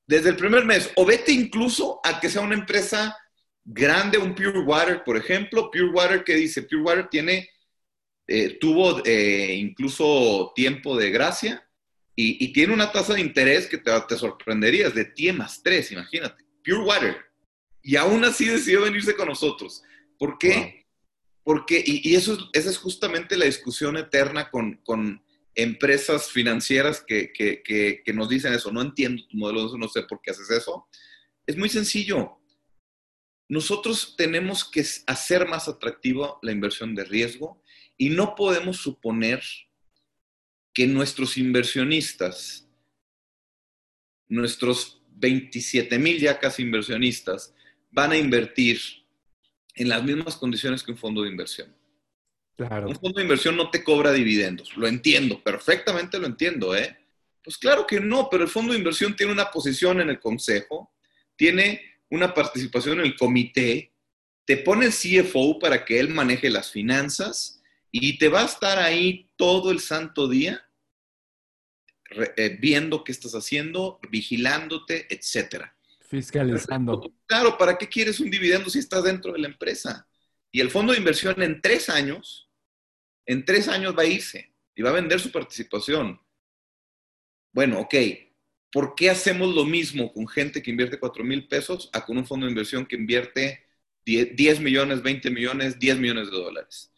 Speaker 1: Desde el primer mes. O vete incluso a que sea una empresa grande, un Pure Water, por ejemplo. Pure Water, ¿qué dice? Pure Water tiene, eh, tuvo eh, incluso tiempo de gracia y, tiene una tasa de interés que te, te sorprenderías, de T más 3, imagínate. Pure Water. Y aún así decidió venirse con nosotros. ¿Por qué? Porque, y, eso esa es justamente la discusión eterna con, empresas financieras que, nos dicen eso. No entiendo tu modelo, no sé por qué haces eso. Es muy sencillo. Nosotros tenemos que hacer más atractiva la inversión de riesgo y no podemos suponer que nuestros inversionistas nuestros 27 mil ya casi inversionistas van a invertir en las mismas condiciones que un fondo de inversión.
Speaker 2: Claro.
Speaker 1: Un fondo de inversión no te cobra dividendos. Lo entiendo, perfectamente lo entiendo, ¿eh? Pues claro que no, pero el fondo de inversión tiene una posición en el consejo, tiene una participación en el comité, te pone el CFO para que él maneje las finanzas y te va a estar ahí todo el santo día eh, viendo qué estás haciendo, vigilándote, etcétera.
Speaker 2: Fiscalizando.
Speaker 1: Claro, ¿para qué quieres un dividendo si estás dentro de la empresa? Y el fondo de inversión en tres años, en tres años va a irse y va a vender su participación. Bueno, ok, ¿por qué hacemos lo mismo con gente que invierte 4 mil pesos a con un fondo de inversión que invierte 10 millones, 20 millones, 10 millones de dólares?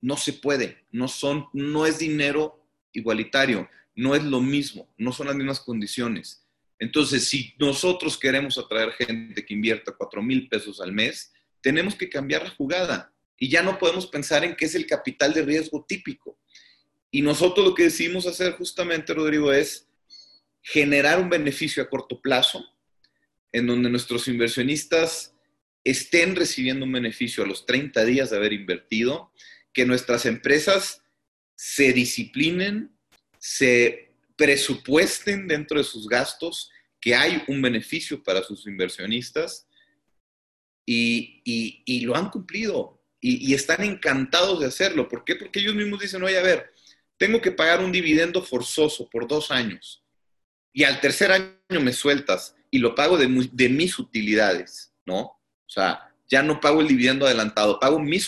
Speaker 1: No se puede, no, son, no es dinero igualitario, no es lo mismo, no son las mismas condiciones. Entonces, si nosotros queremos atraer gente que invierta 4 mil pesos al mes, tenemos que cambiar la jugada y ya no podemos pensar en qué es el capital de riesgo típico. Y nosotros lo que decidimos hacer justamente, Rodrigo, es generar un beneficio a corto plazo en donde nuestros inversionistas estén recibiendo un beneficio a los 30 días de haber invertido, que nuestras empresas se disciplinen, se presupuesten dentro de sus gastos, que hay un beneficio para sus inversionistas y, lo han cumplido y, están encantados de hacerlo. ¿Por qué? Porque ellos mismos dicen, oye, a ver, tengo que pagar un dividendo forzoso por dos años y al tercer año me sueltas y lo pago de, mis utilidades, ¿no? O sea, ya no pago el dividendo adelantado, pago mis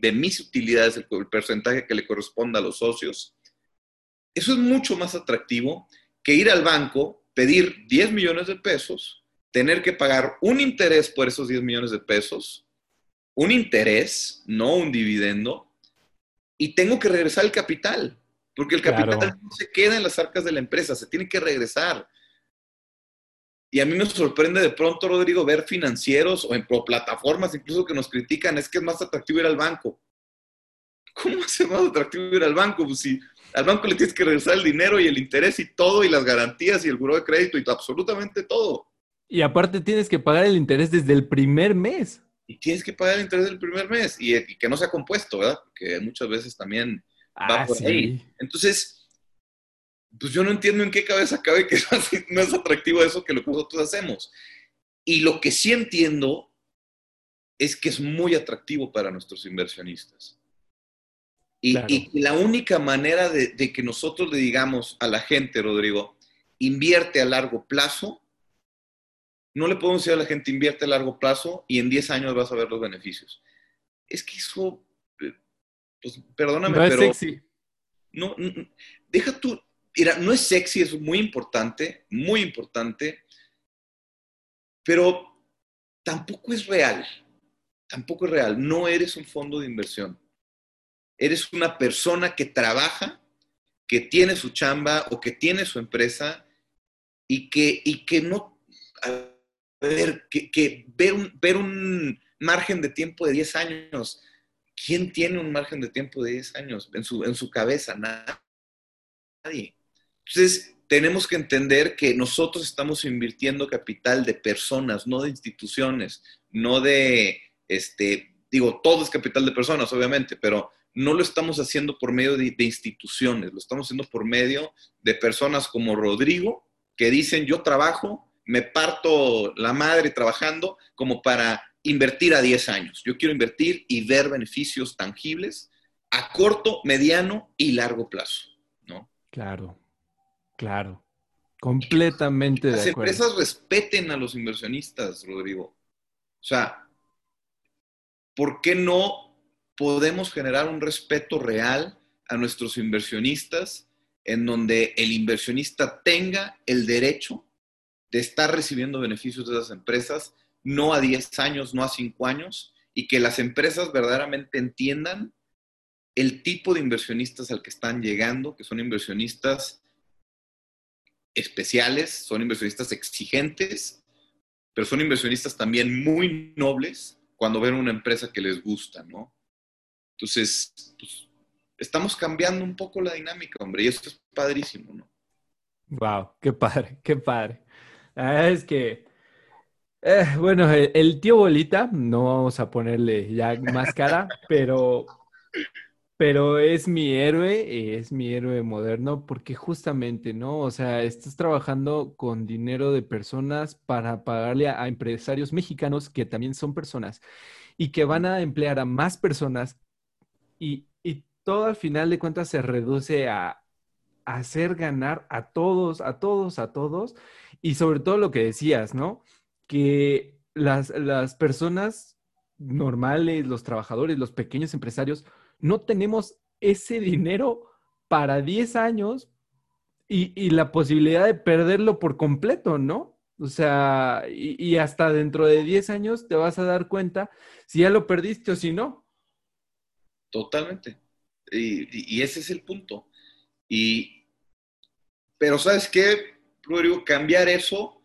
Speaker 1: de mis utilidades el, el porcentaje que le corresponda a los socios. Eso es mucho más atractivo que ir al banco, pedir 10 millones de pesos tener que pagar un interés por esos 10 millones de pesos, un interés, no un dividendo, y tengo que regresar el capital, porque el capital no se queda en las arcas de la empresa, se tiene que regresar. Y a mí me sorprende de pronto, Rodrigo, ver financieros o, en, plataformas incluso que nos critican, es que es más atractivo ir al banco. ¿Cómo es más atractivo ir al banco? Pues si al banco le tienes que regresar el dinero y el interés y todo, y las garantías y el buró de crédito y absolutamente todo.
Speaker 2: Y aparte tienes que pagar el interés desde el primer mes.
Speaker 1: Y tienes que pagar el interés del primer mes y, que no sea compuesto, ¿verdad? Porque muchas veces también va ah, por ahí. Entonces, pues yo no entiendo en qué cabeza cabe que no es atractivo eso que lo que nosotros hacemos. Y lo que sí entiendo es que es muy atractivo para nuestros inversionistas. Y, la única manera de, de, que nosotros le digamos a la gente, Rodrigo, invierte a largo plazo, no le podemos decir a la gente invierte a largo plazo y en 10 años vas a ver los beneficios. Es que eso, pues perdóname,
Speaker 2: no
Speaker 1: es
Speaker 2: sexy.
Speaker 1: No, deja tú, mira, no es sexy, es muy importante, muy importante, pero tampoco es real. Tampoco es real. No eres un fondo de inversión. Eres una persona que trabaja, que tiene su chamba o que tiene su empresa y que, y que no ver, que, ver, un, ver un margen de tiempo de 10 años. ¿Quién tiene un margen de tiempo de 10 años en su, en su cabeza? Nadie. Entonces, tenemos que entender que nosotros estamos invirtiendo capital de personas, no de instituciones, no de, este, digo, todo es capital de personas, obviamente, pero no lo estamos haciendo por medio de, de instituciones, lo estamos haciendo por medio de personas como Rodrigo, que dicen, yo trabajo me parto la madre trabajando como para invertir a 10 años. Yo quiero invertir y ver beneficios tangibles a corto, mediano y largo plazo, ¿no?
Speaker 2: Claro, claro. Completamente
Speaker 1: de acuerdo. Las empresas respeten a los inversionistas, Rodrigo. O sea, ¿por qué no podemos generar un respeto real a nuestros inversionistas en donde el inversionista tenga el derecho de estar recibiendo beneficios de esas empresas, no a 10 años, no a 5 años, y que las empresas verdaderamente entiendan el tipo de inversionistas al que están llegando, que son inversionistas especiales, son inversionistas exigentes, pero son inversionistas también muy nobles cuando ven una empresa que les gusta, ¿no? Entonces, pues, estamos cambiando un poco la dinámica, hombre, y eso es padrísimo, ¿no?
Speaker 2: Wow, qué padre, qué padre. es que, eh, bueno, el, tío Bolita, no vamos a ponerle ya más cara, pero, pero es mi héroe, es mi héroe moderno, porque justamente, ¿no? O sea, estás trabajando con dinero de personas para pagarle a, empresarios mexicanos que también son personas y que van a emplear a más personas y, y todo al final de cuentas se reduce a hacer ganar a todos, a todos, a todos. Y sobre todo lo que decías, ¿no? Que las, las personas normales, los trabajadores, los pequeños empresarios, no tenemos ese dinero para 10 años y, la posibilidad de perderlo por completo, ¿no? O sea, y, hasta dentro de 10 años te vas a dar cuenta si ya lo perdiste o si no.
Speaker 1: Totalmente. Y, y ese es el punto. Y, pero ¿sabes qué, Rodrigo? Cambiar eso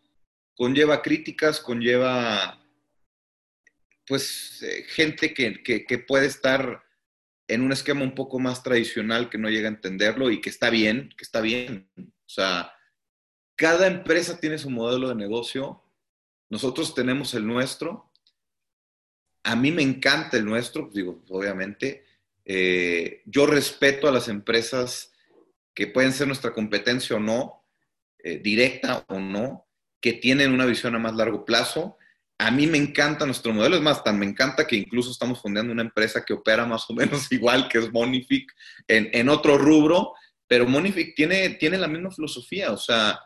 Speaker 1: conlleva críticas, conlleva pues eh, gente que, que, puede estar en un esquema un poco más tradicional que no llega a entenderlo y que está bien, que está bien. O sea, cada empresa tiene su modelo de negocio, nosotros tenemos el nuestro. A mí me encanta el nuestro, pues, digo, obviamente. Eh, yo respeto a las empresas que pueden ser nuestra competencia o no, eh, directa o no, que tienen una visión a más largo plazo. A mí me encanta nuestro modelo, es más, tan me encanta que incluso estamos fundando una empresa que opera más o menos igual que es Monific en, otro rubro, pero Monific tiene, tiene la misma filosofía, o sea,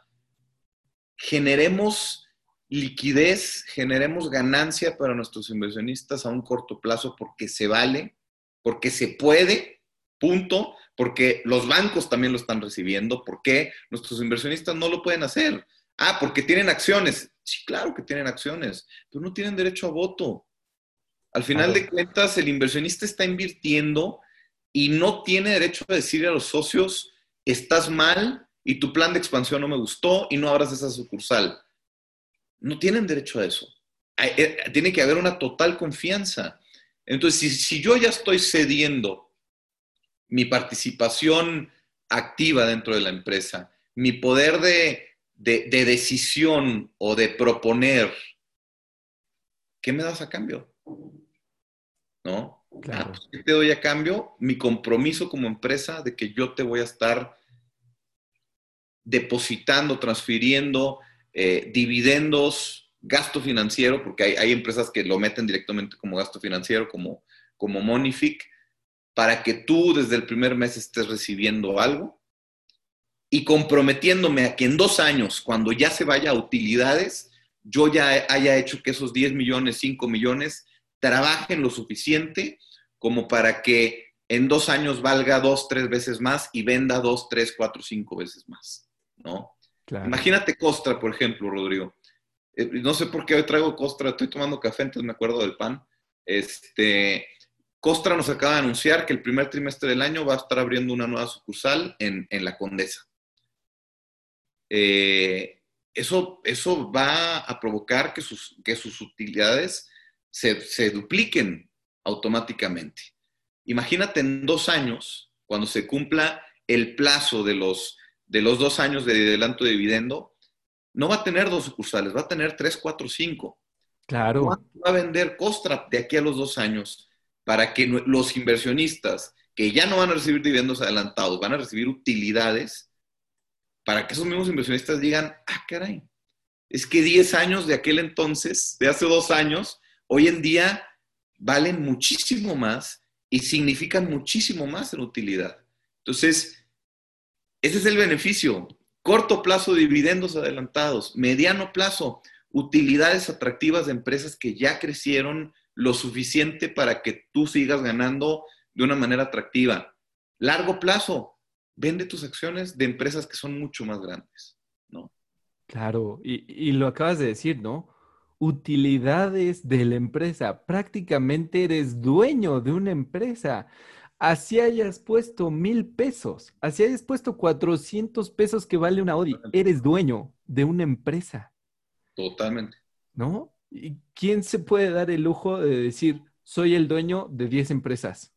Speaker 1: generemos liquidez, generemos ganancia para nuestros inversionistas a un corto plazo porque se vale, porque se puede, punto, porque los bancos también lo están recibiendo, ¿por qué nuestros inversionistas no lo pueden hacer? Ah, porque tienen acciones. Sí, claro que tienen acciones, pero no tienen derecho a voto. Al final de cuentas, el inversionista está invirtiendo y no tiene derecho a decirle a los socios, estás mal y tu plan de expansión no me gustó y no abras esa sucursal. No tienen derecho a eso. Eh, tiene que haber una total confianza. Entonces, si, si yo ya estoy cediendo mi participación activa dentro de la empresa, mi poder de, decisión o de proponer, ¿qué me das a cambio? ¿No? Ah, pues, ¿Qué te doy a cambio? Mi compromiso como empresa de que yo te voy a estar depositando, transfiriendo eh, dividendos, gasto financiero, porque hay, hay, empresas que lo meten directamente como gasto financiero, como, como Monific, para que tú desde el primer mes estés recibiendo algo y comprometiéndome a que en dos años, cuando ya se vaya a utilidades, yo ya haya hecho que esos 10 millones, 5 millones trabajen lo suficiente como para que en dos años valga dos, tres veces más y venda dos, tres, cuatro, cinco veces más, ¿no? Imagínate Costra, por ejemplo, Rodrigo. Eh, no sé por qué hoy traigo Costra, estoy tomando café, entonces me acuerdo del pan. Este, Costra nos acaba de anunciar que el primer trimestre del año va a estar abriendo una nueva sucursal en, la Condesa. Eh, eso, eso va a provocar que sus, que sus utilidades se, dupliquen automáticamente. Imagínate en dos años, cuando se cumpla el plazo de los, de los dos años de adelanto de dividendo, no va a tener dos sucursales, va a tener tres, cuatro, cinco.
Speaker 2: Claro.
Speaker 1: Va a vender Costra de aquí a los dos años? para que los inversionistas que ya no van a recibir dividendos adelantados, van a recibir utilidades, para que esos mismos inversionistas digan, ah, caray, es que 10 años de aquel entonces, de hace dos años, hoy en día valen muchísimo más y significan muchísimo más en utilidad. Entonces, ese es el beneficio. Corto plazo, dividendos adelantados. Mediano plazo, utilidades atractivas de empresas que ya crecieron, lo suficiente para que tú sigas ganando de una manera atractiva. Largo plazo, vende tus acciones de empresas que son mucho más grandes, ¿no?
Speaker 2: Claro, y, lo acabas de decir, ¿no? Utilidades de la empresa. Prácticamente eres dueño de una empresa. Así hayas puesto mil pesos, así hayas puesto 400 pesos que vale una Audi, eres dueño de una empresa.
Speaker 1: Totalmente.
Speaker 2: ¿No? ¿Y quién se puede dar el lujo de decir, soy el dueño de 10 empresas?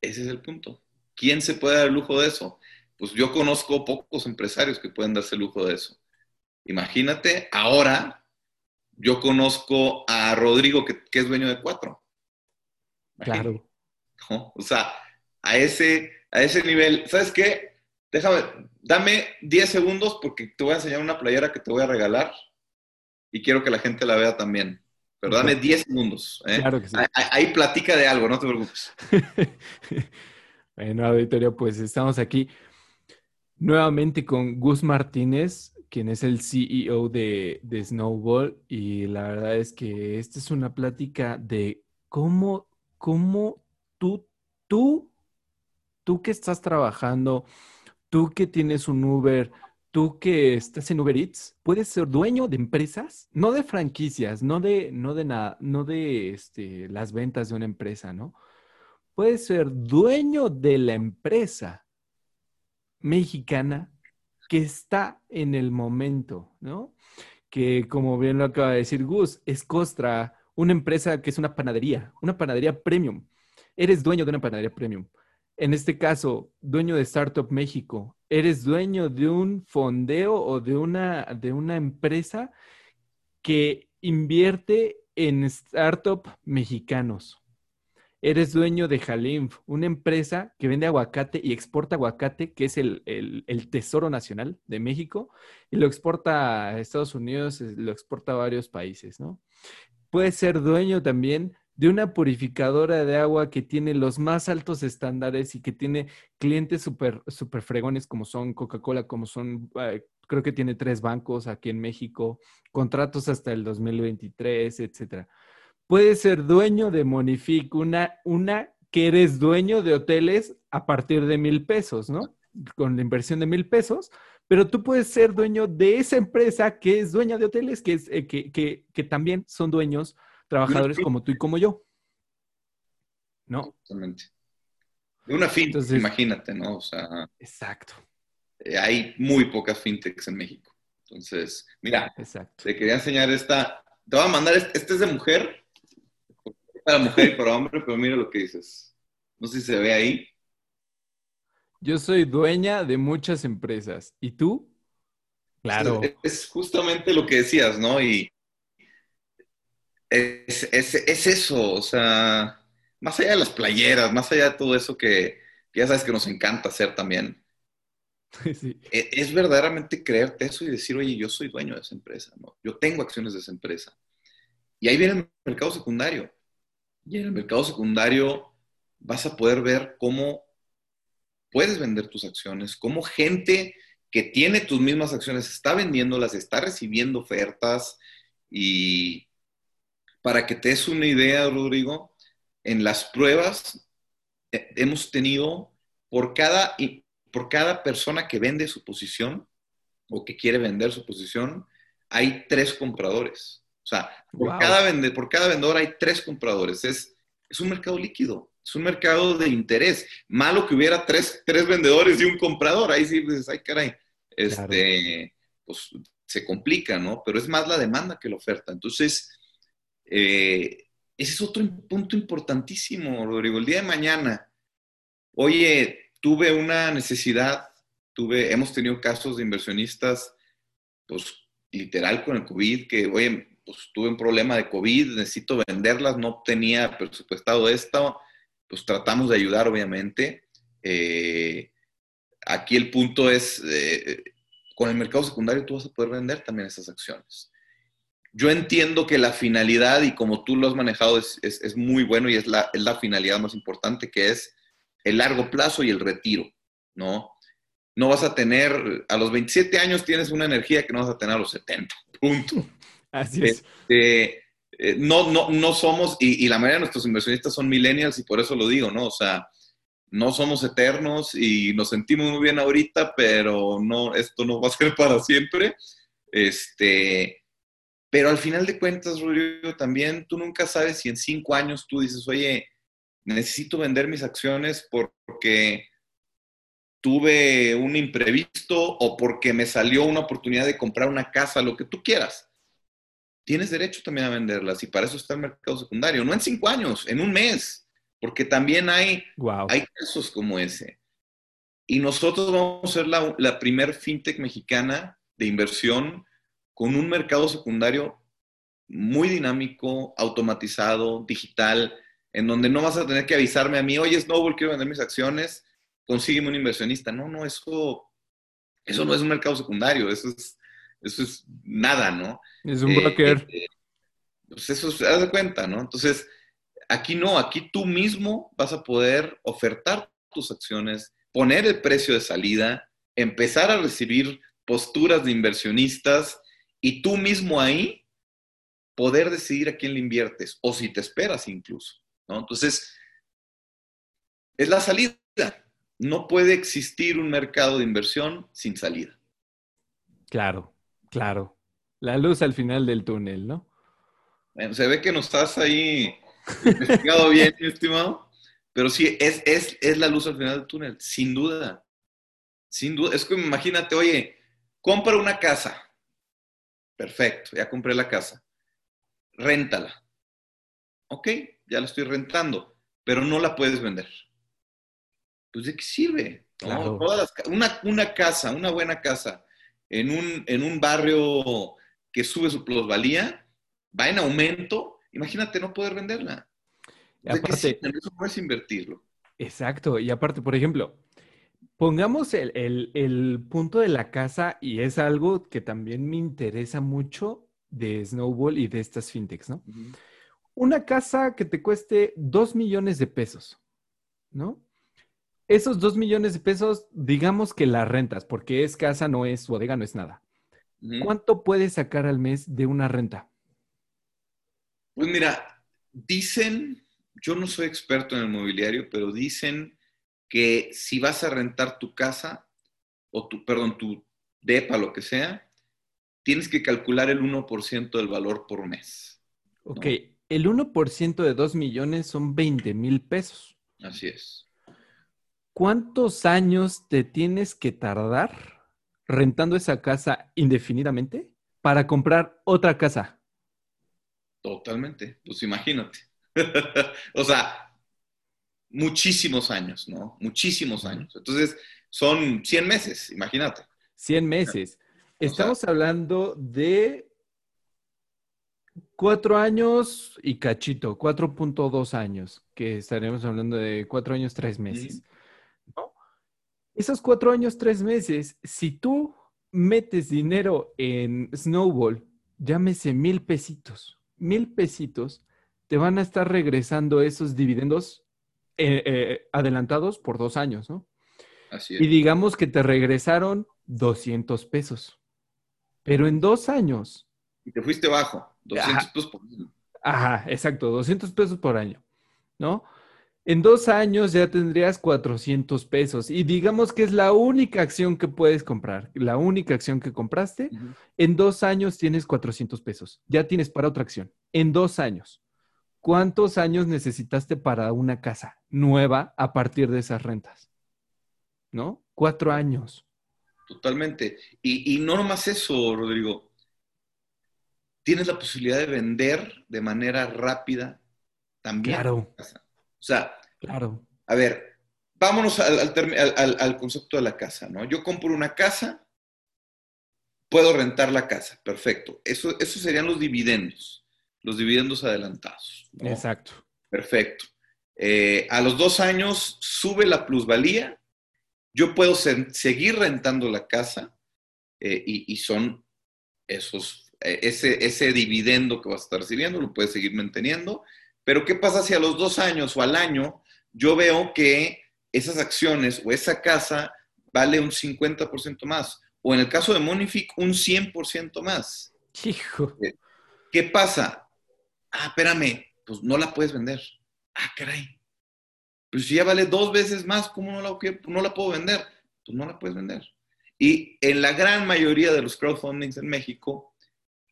Speaker 1: Ese es el punto. ¿Quién se puede dar el lujo de eso? pues yo conozco pocos empresarios que pueden darse el lujo de eso. Imagínate, ahora yo conozco a Rodrigo, que, es dueño de cuatro.
Speaker 2: Claro.
Speaker 1: O sea, a ese, a ese nivel, ¿sabes qué? Déjame, dame 10 segundos porque te voy a enseñar una playera que te voy a regalar y quiero que la gente la vea también. Pero dame 10 segundos. ¿eh? Claro que sí. Ahí, platica de algo, no te preocupes.
Speaker 2: bueno, auditorio, pues estamos aquí nuevamente con Gus Martínez, quien es el CEO de, de Snowball. Y la verdad es que esta es una plática de cómo, cómo tú, tú, tú que estás trabajando, tú que tienes un Uber, tú que estás en Uber Eats, puedes ser dueño de empresas, no de franquicias, no de, no de nada, no de este, las ventas de una empresa, ¿no? Puedes ser dueño de la empresa mexicana que está en el momento, ¿no? Que como bien lo acaba de decir Gus, es Costra, una empresa que es una panadería, una panadería premium. Eres dueño de una panadería premium. En este caso, dueño de Startup México, eres dueño de un fondeo o de una, de una empresa que invierte en startup mexicanos. Eres dueño de Jalimf, una empresa que vende aguacate y exporta aguacate, que es el, tesoro nacional de México, y lo exporta a Estados Unidos, lo exporta a varios países, ¿no? Puedes ser dueño también de una purificadora de agua que tiene los más altos estándares y que tiene clientes súper super fregones como son Coca-Cola, como son, eh, creo que tiene tres bancos aquí en México, contratos hasta el 2023, etcétera. Puedes ser dueño de Monific, una, una que eres dueño de hoteles a partir de mil pesos, ¿no? Con la inversión de mil pesos, pero tú puedes ser dueño de esa empresa que es dueña de hoteles, que, es, eh, que, que, que también son dueños trabajadores como tú y como yo. ¿No?
Speaker 1: Exactamente. De una fintech, imagínate, ¿no? O sea.
Speaker 2: Exacto.
Speaker 1: Eh, hay muy pocas fintechs en México. Entonces, mira, exacto. te quería enseñar esta. Te voy a mandar, este, este es de mujer, para mujer y para hombre, pero mira lo que dices. No sé si se ve ahí.
Speaker 2: Yo soy dueña de muchas empresas. ¿Y tú?
Speaker 1: Claro. Es justamente lo que decías, ¿no? Y, es, eso, o sea, más allá de las playeras, más allá de todo eso que, ya sabes que nos encanta hacer también. E, es, verdaderamente creerte eso y decir, oye, yo soy dueño de esa empresa, ¿no? Yo tengo acciones de esa empresa. Y ahí viene el mercado secundario. Y en el mercado secundario vas a poder ver cómo puedes vender tus acciones, cómo gente que tiene tus mismas acciones está vendiéndolas, está recibiendo ofertas y, para que te des una idea, Rodrigo, en las pruebas eh, hemos tenido por cada, por cada persona que vende su posición o que quiere vender su posición, hay tres compradores. O sea, por, cada, por cada vendedor hay tres compradores. Es, es un mercado líquido, es un mercado de interés. Malo que hubiera tres, tres vendedores y un comprador. Ahí sí dices, ay, caray, este, pues se complica, ¿no? Pero es más la demanda que la oferta. Entonces, eh, ese es otro punto importantísimo, Rodrigo. El día de mañana, oye, tuve una necesidad, tuve, hemos tenido casos de inversionistas, pues literal con el COVID, que, oye, pues tuve un problema de COVID, necesito venderlas, no tenía presupuestado esto, pues tratamos de ayudar, obviamente. Eh, aquí el punto es, eh, con el mercado secundario tú vas a poder vender también esas acciones yo entiendo que la finalidad, y como tú lo has manejado, es, muy bueno y es la, es la, finalidad más importante, que es el largo plazo y el retiro, ¿no? No vas a tener, a los 27 años tienes una energía que no vas a tener a los 70, punto.
Speaker 2: Así es.
Speaker 1: Este, eh, no, no, no somos, y, y, la mayoría de nuestros inversionistas son millennials y por eso lo digo, ¿no? O sea, no somos eternos y nos sentimos muy bien ahorita, pero no, esto no va a ser para siempre. Este, pero al final de cuentas, Rodrigo, también tú nunca sabes si en cinco años tú dices, oye, necesito vender mis acciones porque tuve un imprevisto o porque me salió una oportunidad de comprar una casa, lo que tú quieras. Tienes derecho también a venderlas y para eso está el mercado secundario. No en cinco años, en un mes, porque también hay, hay casos como ese. Y nosotros vamos a ser la, la primer fintech mexicana de inversión con un mercado secundario muy dinámico, automatizado, digital, en donde no vas a tener que avisarme a mí, oye, Snowball, quiero vender mis acciones, consígueme un inversionista. No, no, eso, eso no es un mercado secundario, eso es, eso es nada, ¿no?
Speaker 2: Es un broker.
Speaker 1: Eh, eh, pues eso se da cuenta, ¿no? Entonces, aquí no, aquí tú mismo vas a poder ofertar tus acciones, poner el precio de salida, empezar a recibir posturas de inversionistas y tú mismo ahí poder decidir a quién le inviertes o si te esperas incluso. ¿no? Entonces, es la salida. No puede existir un mercado de inversión sin salida.
Speaker 2: Claro, claro. La luz al final del túnel, ¿no?
Speaker 1: se ve que no estás ahí investigado bien, estimado. Pero sí, es, es, es la luz al final del túnel, sin duda. Sin duda. Es como imagínate, oye, compra una casa. Perfecto, ya compré la casa. Réntala. Ok, ya la estoy rentando, pero no la puedes vender. Pues ¿de qué sirve? una, una, casa, una buena casa, en un, en un barrio que sube su plusvalía, va en aumento, imagínate no poder venderla. aparte, eso no es invertirlo.
Speaker 2: Exacto, y aparte, por ejemplo, pongamos el, punto de la casa y es algo que también me interesa mucho de Snowball y de estas fintechs, ¿no? Una casa que te cueste dos millones de pesos, ¿no? Esos dos millones de pesos, digamos que las rentas, porque es casa, no es bodega, no es nada. ¿Cuánto puedes sacar al mes de una renta?
Speaker 1: Pues mira, dicen, yo no soy experto en el mobiliario, pero dicen que si vas a rentar tu casa, o tu, perdón, tu depa, lo que sea, tienes que calcular el 1% del valor por mes.
Speaker 2: Ok, el 1% de 2 millones son 20 mil pesos.
Speaker 1: Así es.
Speaker 2: ¿Cuántos años te tienes que tardar rentando esa casa indefinidamente para comprar otra casa?
Speaker 1: Totalmente, pues imagínate. o sea, muchísimos años, ¿no? Muchísimos años. Entonces, son 100 meses, imagínate.
Speaker 2: 100 meses. Estamos hablando de cuatro años y cachito, 4.2 años, que estaremos hablando de cuatro años, tres meses. Esos cuatro años, tres meses, si tú metes dinero en Snowball, llámese mil pesitos, mil pesitos, te van a estar regresando esos dividendos eh, eh, adelantados por dos años, ¿no?
Speaker 1: Así es.
Speaker 2: Y digamos que te regresaron 200 pesos. Pero en dos años.
Speaker 1: Y te fuiste bajo, 200 pesos por año.
Speaker 2: Ajá, exacto, 200 pesos por año, ¿no? En dos años ya tendrías 400 pesos y digamos que es la única acción que puedes comprar, la única acción que compraste, en dos años tienes 400 pesos, ya tienes para otra acción, en dos años. ¿Cuántos años necesitaste para una casa nueva a partir de esas rentas? ¿No? Cuatro años.
Speaker 1: Totalmente. Y, no nomás eso, Rodrigo. Tienes la posibilidad de vender de manera rápida también.
Speaker 2: Claro.
Speaker 1: O sea,
Speaker 2: claro.
Speaker 1: A ver, vámonos al, concepto de la casa, ¿no? Yo compro una casa, puedo rentar la casa, perfecto. Eso, eso serían los dividendos, los dividendos adelantados.
Speaker 2: Exacto.
Speaker 1: Perfecto. Eh, a los dos años sube la plusvalía yo puedo seguir rentando la casa eh, y, son esos, eh, ese, ese dividendo que vas a estar recibiendo, lo puedes seguir manteniendo. Pero ¿qué pasa si a los dos años o al año yo veo que esas acciones o esa casa vale un 50% más? O en el caso de Monific, un 100% más.
Speaker 2: Hijo.
Speaker 1: Eh, ¿Qué pasa? Ah, espérame, pues no la puedes vender. Ah, caray. Pues si ya vale dos veces más, ¿cómo no la, no la puedo vender? Pues no la puedes vender. Y en la gran mayoría de los crowdfundings en México,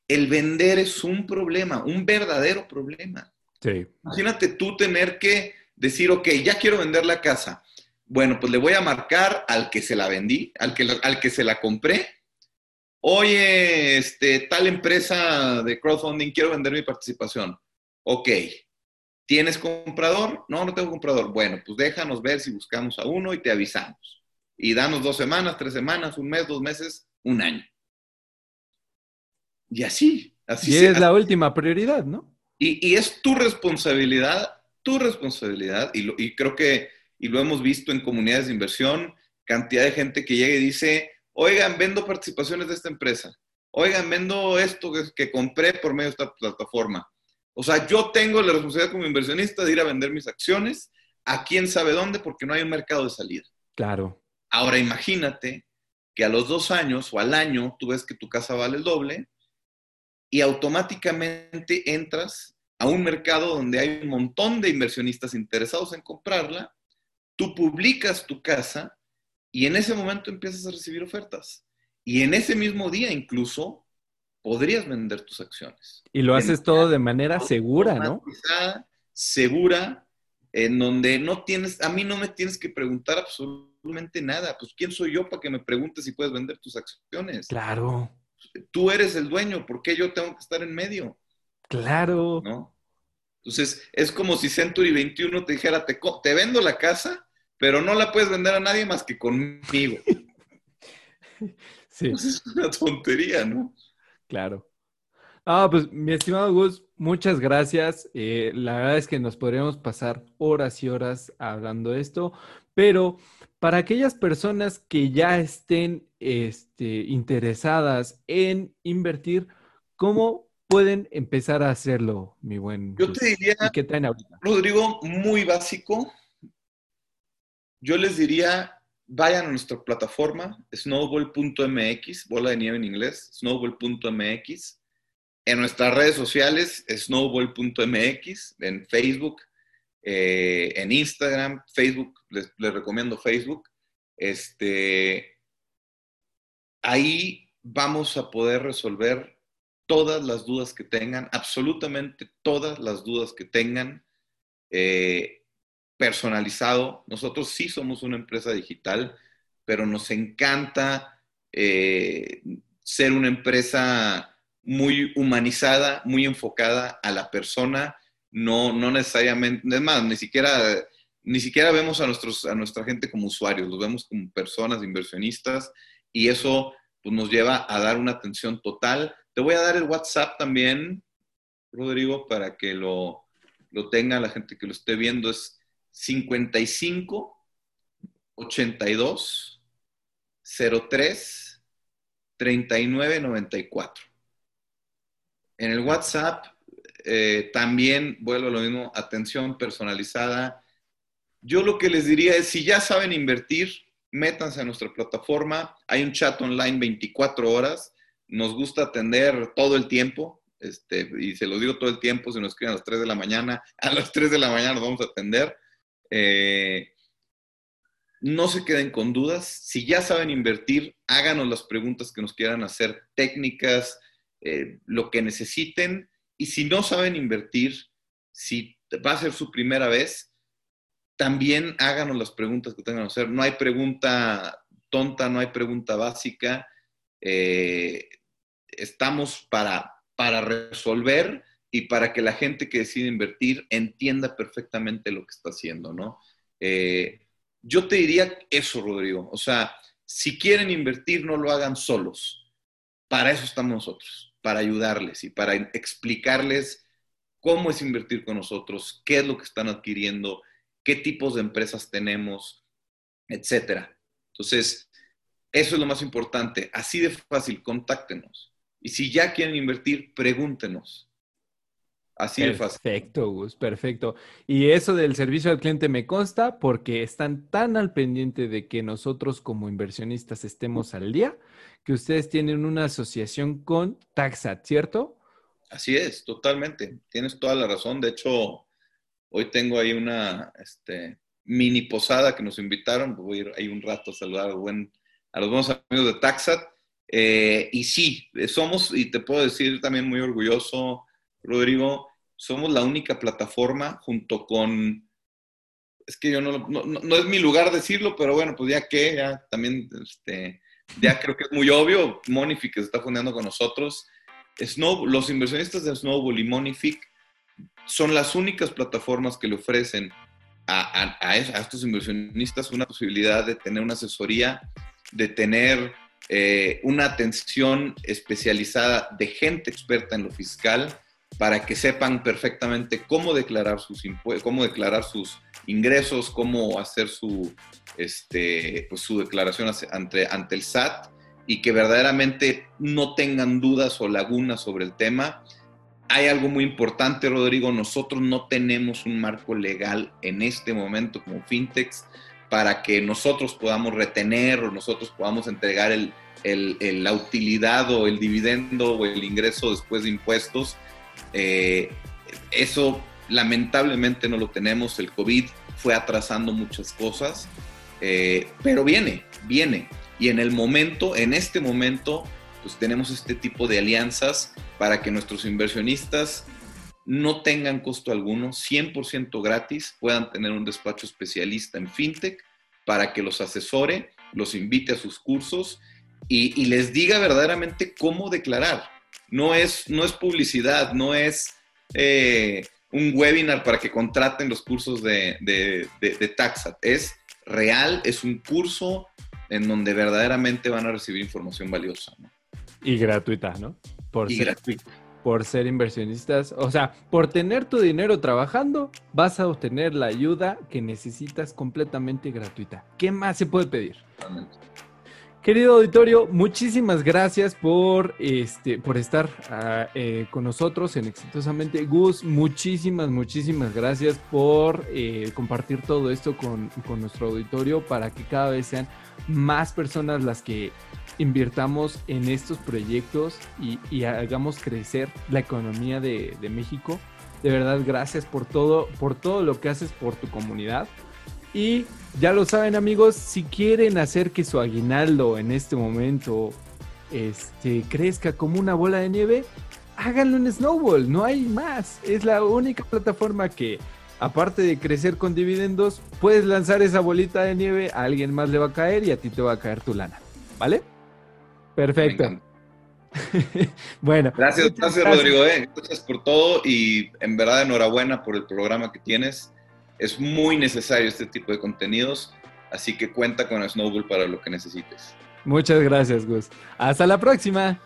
Speaker 1: el vender es un problema, un verdadero problema.
Speaker 2: Sí.
Speaker 1: Imagínate tú tener que decir, ok, ya quiero vender la casa. Bueno, pues le voy a marcar al que se la vendí, al que, al que se la compré. Oye, este, tal empresa de crowdfunding, quiero vender mi participación. Ok, ¿Tienes comprador? No, no tengo comprador. Bueno, pues déjanos ver si buscamos a uno y te avisamos. y danos dos semanas, tres semanas, un mes, dos meses, un año. Y así, así.
Speaker 2: Y es la última prioridad, ¿no?
Speaker 1: Y, es tu responsabilidad, tu responsabilidad, y, y creo que, y lo hemos visto en comunidades de inversión, cantidad de gente que llega y dice, oigan, vendo participaciones de esta empresa, oigan, vendo esto que, compré por medio de esta plataforma. O sea, yo tengo la responsabilidad como inversionista de ir a vender mis acciones a quién sabe dónde porque no hay un mercado de salida.
Speaker 2: Claro.
Speaker 1: Ahora imagínate que a los dos años o al año tú ves que tu casa vale el doble y automáticamente entras a un mercado donde hay un montón de inversionistas interesados en comprarla, tú publicas tu casa y en ese momento empiezas a recibir ofertas. Y en ese mismo día incluso podrías vender tus acciones.
Speaker 2: Y lo haces todo de manera segura, ¿no?
Speaker 1: Segura, en donde no tienes, a mí no me tienes que preguntar absolutamente nada. Pues, ¿quién soy yo para que me preguntes si puedes vender tus acciones?
Speaker 2: Claro.
Speaker 1: Tú eres el dueño, ¿por qué yo tengo que estar en medio?
Speaker 2: Claro.
Speaker 1: ¿No? Entonces, es como si Century 21 te dijera, te, te vendo la casa, pero no la puedes vender a nadie más que conmigo.
Speaker 2: Sí.
Speaker 1: Pues es una tontería, ¿no?
Speaker 2: Claro. Ah, pues mi estimado Gus, muchas gracias. Eh, la verdad es que nos podríamos pasar horas y horas hablando de esto, pero para aquellas personas que ya estén este, interesadas en invertir, ¿cómo pueden empezar a hacerlo, mi buen?
Speaker 1: Yo te diría,
Speaker 2: ¿Qué traen ahorita?
Speaker 1: Rodrigo, muy básico yo les diría, vayan a nuestra plataforma, snowball.mx, bola de nieve en inglés, snowball.mx. En nuestras redes sociales, snowball.mx, en Facebook, eh, en Instagram, Facebook, les, recomiendo Facebook. Este, ahí vamos a poder resolver todas las dudas que tengan, absolutamente todas las dudas que tengan. Eh, personalizado. Nosotros sí somos una empresa digital, pero nos encanta eh, ser una empresa muy humanizada, muy enfocada a la persona, no, no necesariamente, es más, ni siquiera, ni siquiera vemos a, nuestros, a nuestra gente como usuarios, los vemos como personas, inversionistas, y eso pues, nos lleva a dar una atención total. Te voy a dar el WhatsApp también, Rodrigo, para que lo, lo tenga la gente que lo esté viendo. Es 55 82 03 39 94. En el WhatsApp eh, también vuelvo a lo mismo, atención personalizada. Yo lo que les diría es, si ya saben invertir, métanse a nuestra plataforma. Hay un chat online 24 horas. Nos gusta atender todo el tiempo. Este, y se lo digo todo el tiempo, si nos escriben a las 3 de la mañana, a las 3 de la mañana nos vamos a atender. Eh, no se queden con dudas. Si ya saben invertir, háganos las preguntas que nos quieran hacer, técnicas, eh, lo que necesiten. Y si no saben invertir, si va a ser su primera vez, también háganos las preguntas que tengan que hacer. No hay pregunta tonta, no hay pregunta básica. Eh, estamos para, para resolver y para que la gente que decide invertir entienda perfectamente lo que está haciendo, ¿no? Eh, yo te diría eso, Rodrigo. O sea, si quieren invertir, no lo hagan solos. Para eso estamos nosotros, para ayudarles y para explicarles cómo es invertir con nosotros, qué es lo que están adquiriendo, qué tipos de empresas tenemos, etcétera. Entonces, eso es lo más importante. Así de fácil, contáctenos. Y si ya quieren invertir, pregúntenos. Así
Speaker 2: de fácil. Perfecto, Gus, perfecto. Y eso del servicio al cliente me consta porque están tan al pendiente de que nosotros como inversionistas estemos al día que ustedes tienen una asociación con Taxat, ¿cierto?
Speaker 1: Así es, totalmente. Tienes toda la razón. De hecho, hoy tengo ahí una este, mini posada que nos invitaron. Voy a ir ahí un rato a saludar a, buen, a los buenos amigos de Taxat. Eh, y sí, somos, y te puedo decir también muy orgulloso, Rodrigo, somos la única plataforma junto con, es que yo no, no, es mi lugar decirlo, pero bueno, pues ya que, ya también, este, ya creo que es muy obvio, Monific que se está fundeando con nosotros, Snow, los inversionistas de Snowball y Monific son las únicas plataformas que le ofrecen a, estos inversionistas una posibilidad de tener una asesoría, de tener eh, una atención especializada de gente experta en lo fiscal para que sepan perfectamente cómo declarar sus cómo declarar sus ingresos, cómo hacer su, este, pues, su declaración ante, ante el SAT y que verdaderamente no tengan dudas o lagunas sobre el tema hay algo muy importante, Rodrigo. Nosotros no tenemos un marco legal en este momento como fintechs para que nosotros podamos retener o nosotros podamos entregar el, la utilidad o el dividendo o el ingreso después de impuestos. Eh, eso lamentablemente no lo tenemos. El COVID fue atrasando muchas cosas, eh, pero viene, viene. Y en el momento, en este momento, pues tenemos este tipo de alianzas para que nuestros inversionistas no tengan costo alguno, 100% gratis, puedan tener un despacho especialista en fintech para que los asesore, los invite a sus cursos y, les diga verdaderamente cómo declarar. No es, no es publicidad, no es eh, un webinar para que contraten los cursos de, de, de Taxat. Es real, es un curso en donde verdaderamente van a recibir información valiosa. ¿no?
Speaker 2: Y gratuita, ¿no?
Speaker 1: Por ser,
Speaker 2: Por ser inversionistas. O sea, por tener tu dinero trabajando, vas a obtener la ayuda que necesitas completamente gratuita. ¿Qué más se puede pedir? Querido auditorio, muchísimas gracias por, este, por estar ah, eh, con nosotros en Exitosamente. Gus, muchísimas, muchísimas gracias por eh, compartir todo esto con, con nuestro auditorio para que cada vez sean más personas las que invirtamos en estos proyectos y, hagamos crecer la economía de, México. De verdad, gracias por todo, por todo lo que haces por tu comunidad. Y ya lo saben amigos, si quieren hacer que su aguinaldo en este momento este, crezca como una bola de nieve, háganlo en Snowball, no hay más. Es la única plataforma que, aparte de crecer con dividendos, puedes lanzar esa bolita de nieve, a alguien más le va a caer y a ti te va a caer tu lana. ¿Vale? Perfecto. bueno.
Speaker 1: Gracias, gracias, Rodrigo. Eh. Gracias por todo y en verdad enhorabuena por el programa que tienes. Es muy necesario este tipo de contenidos, así que cuenta con Snowball para lo que necesites.
Speaker 2: Muchas gracias, Gus. Hasta la próxima.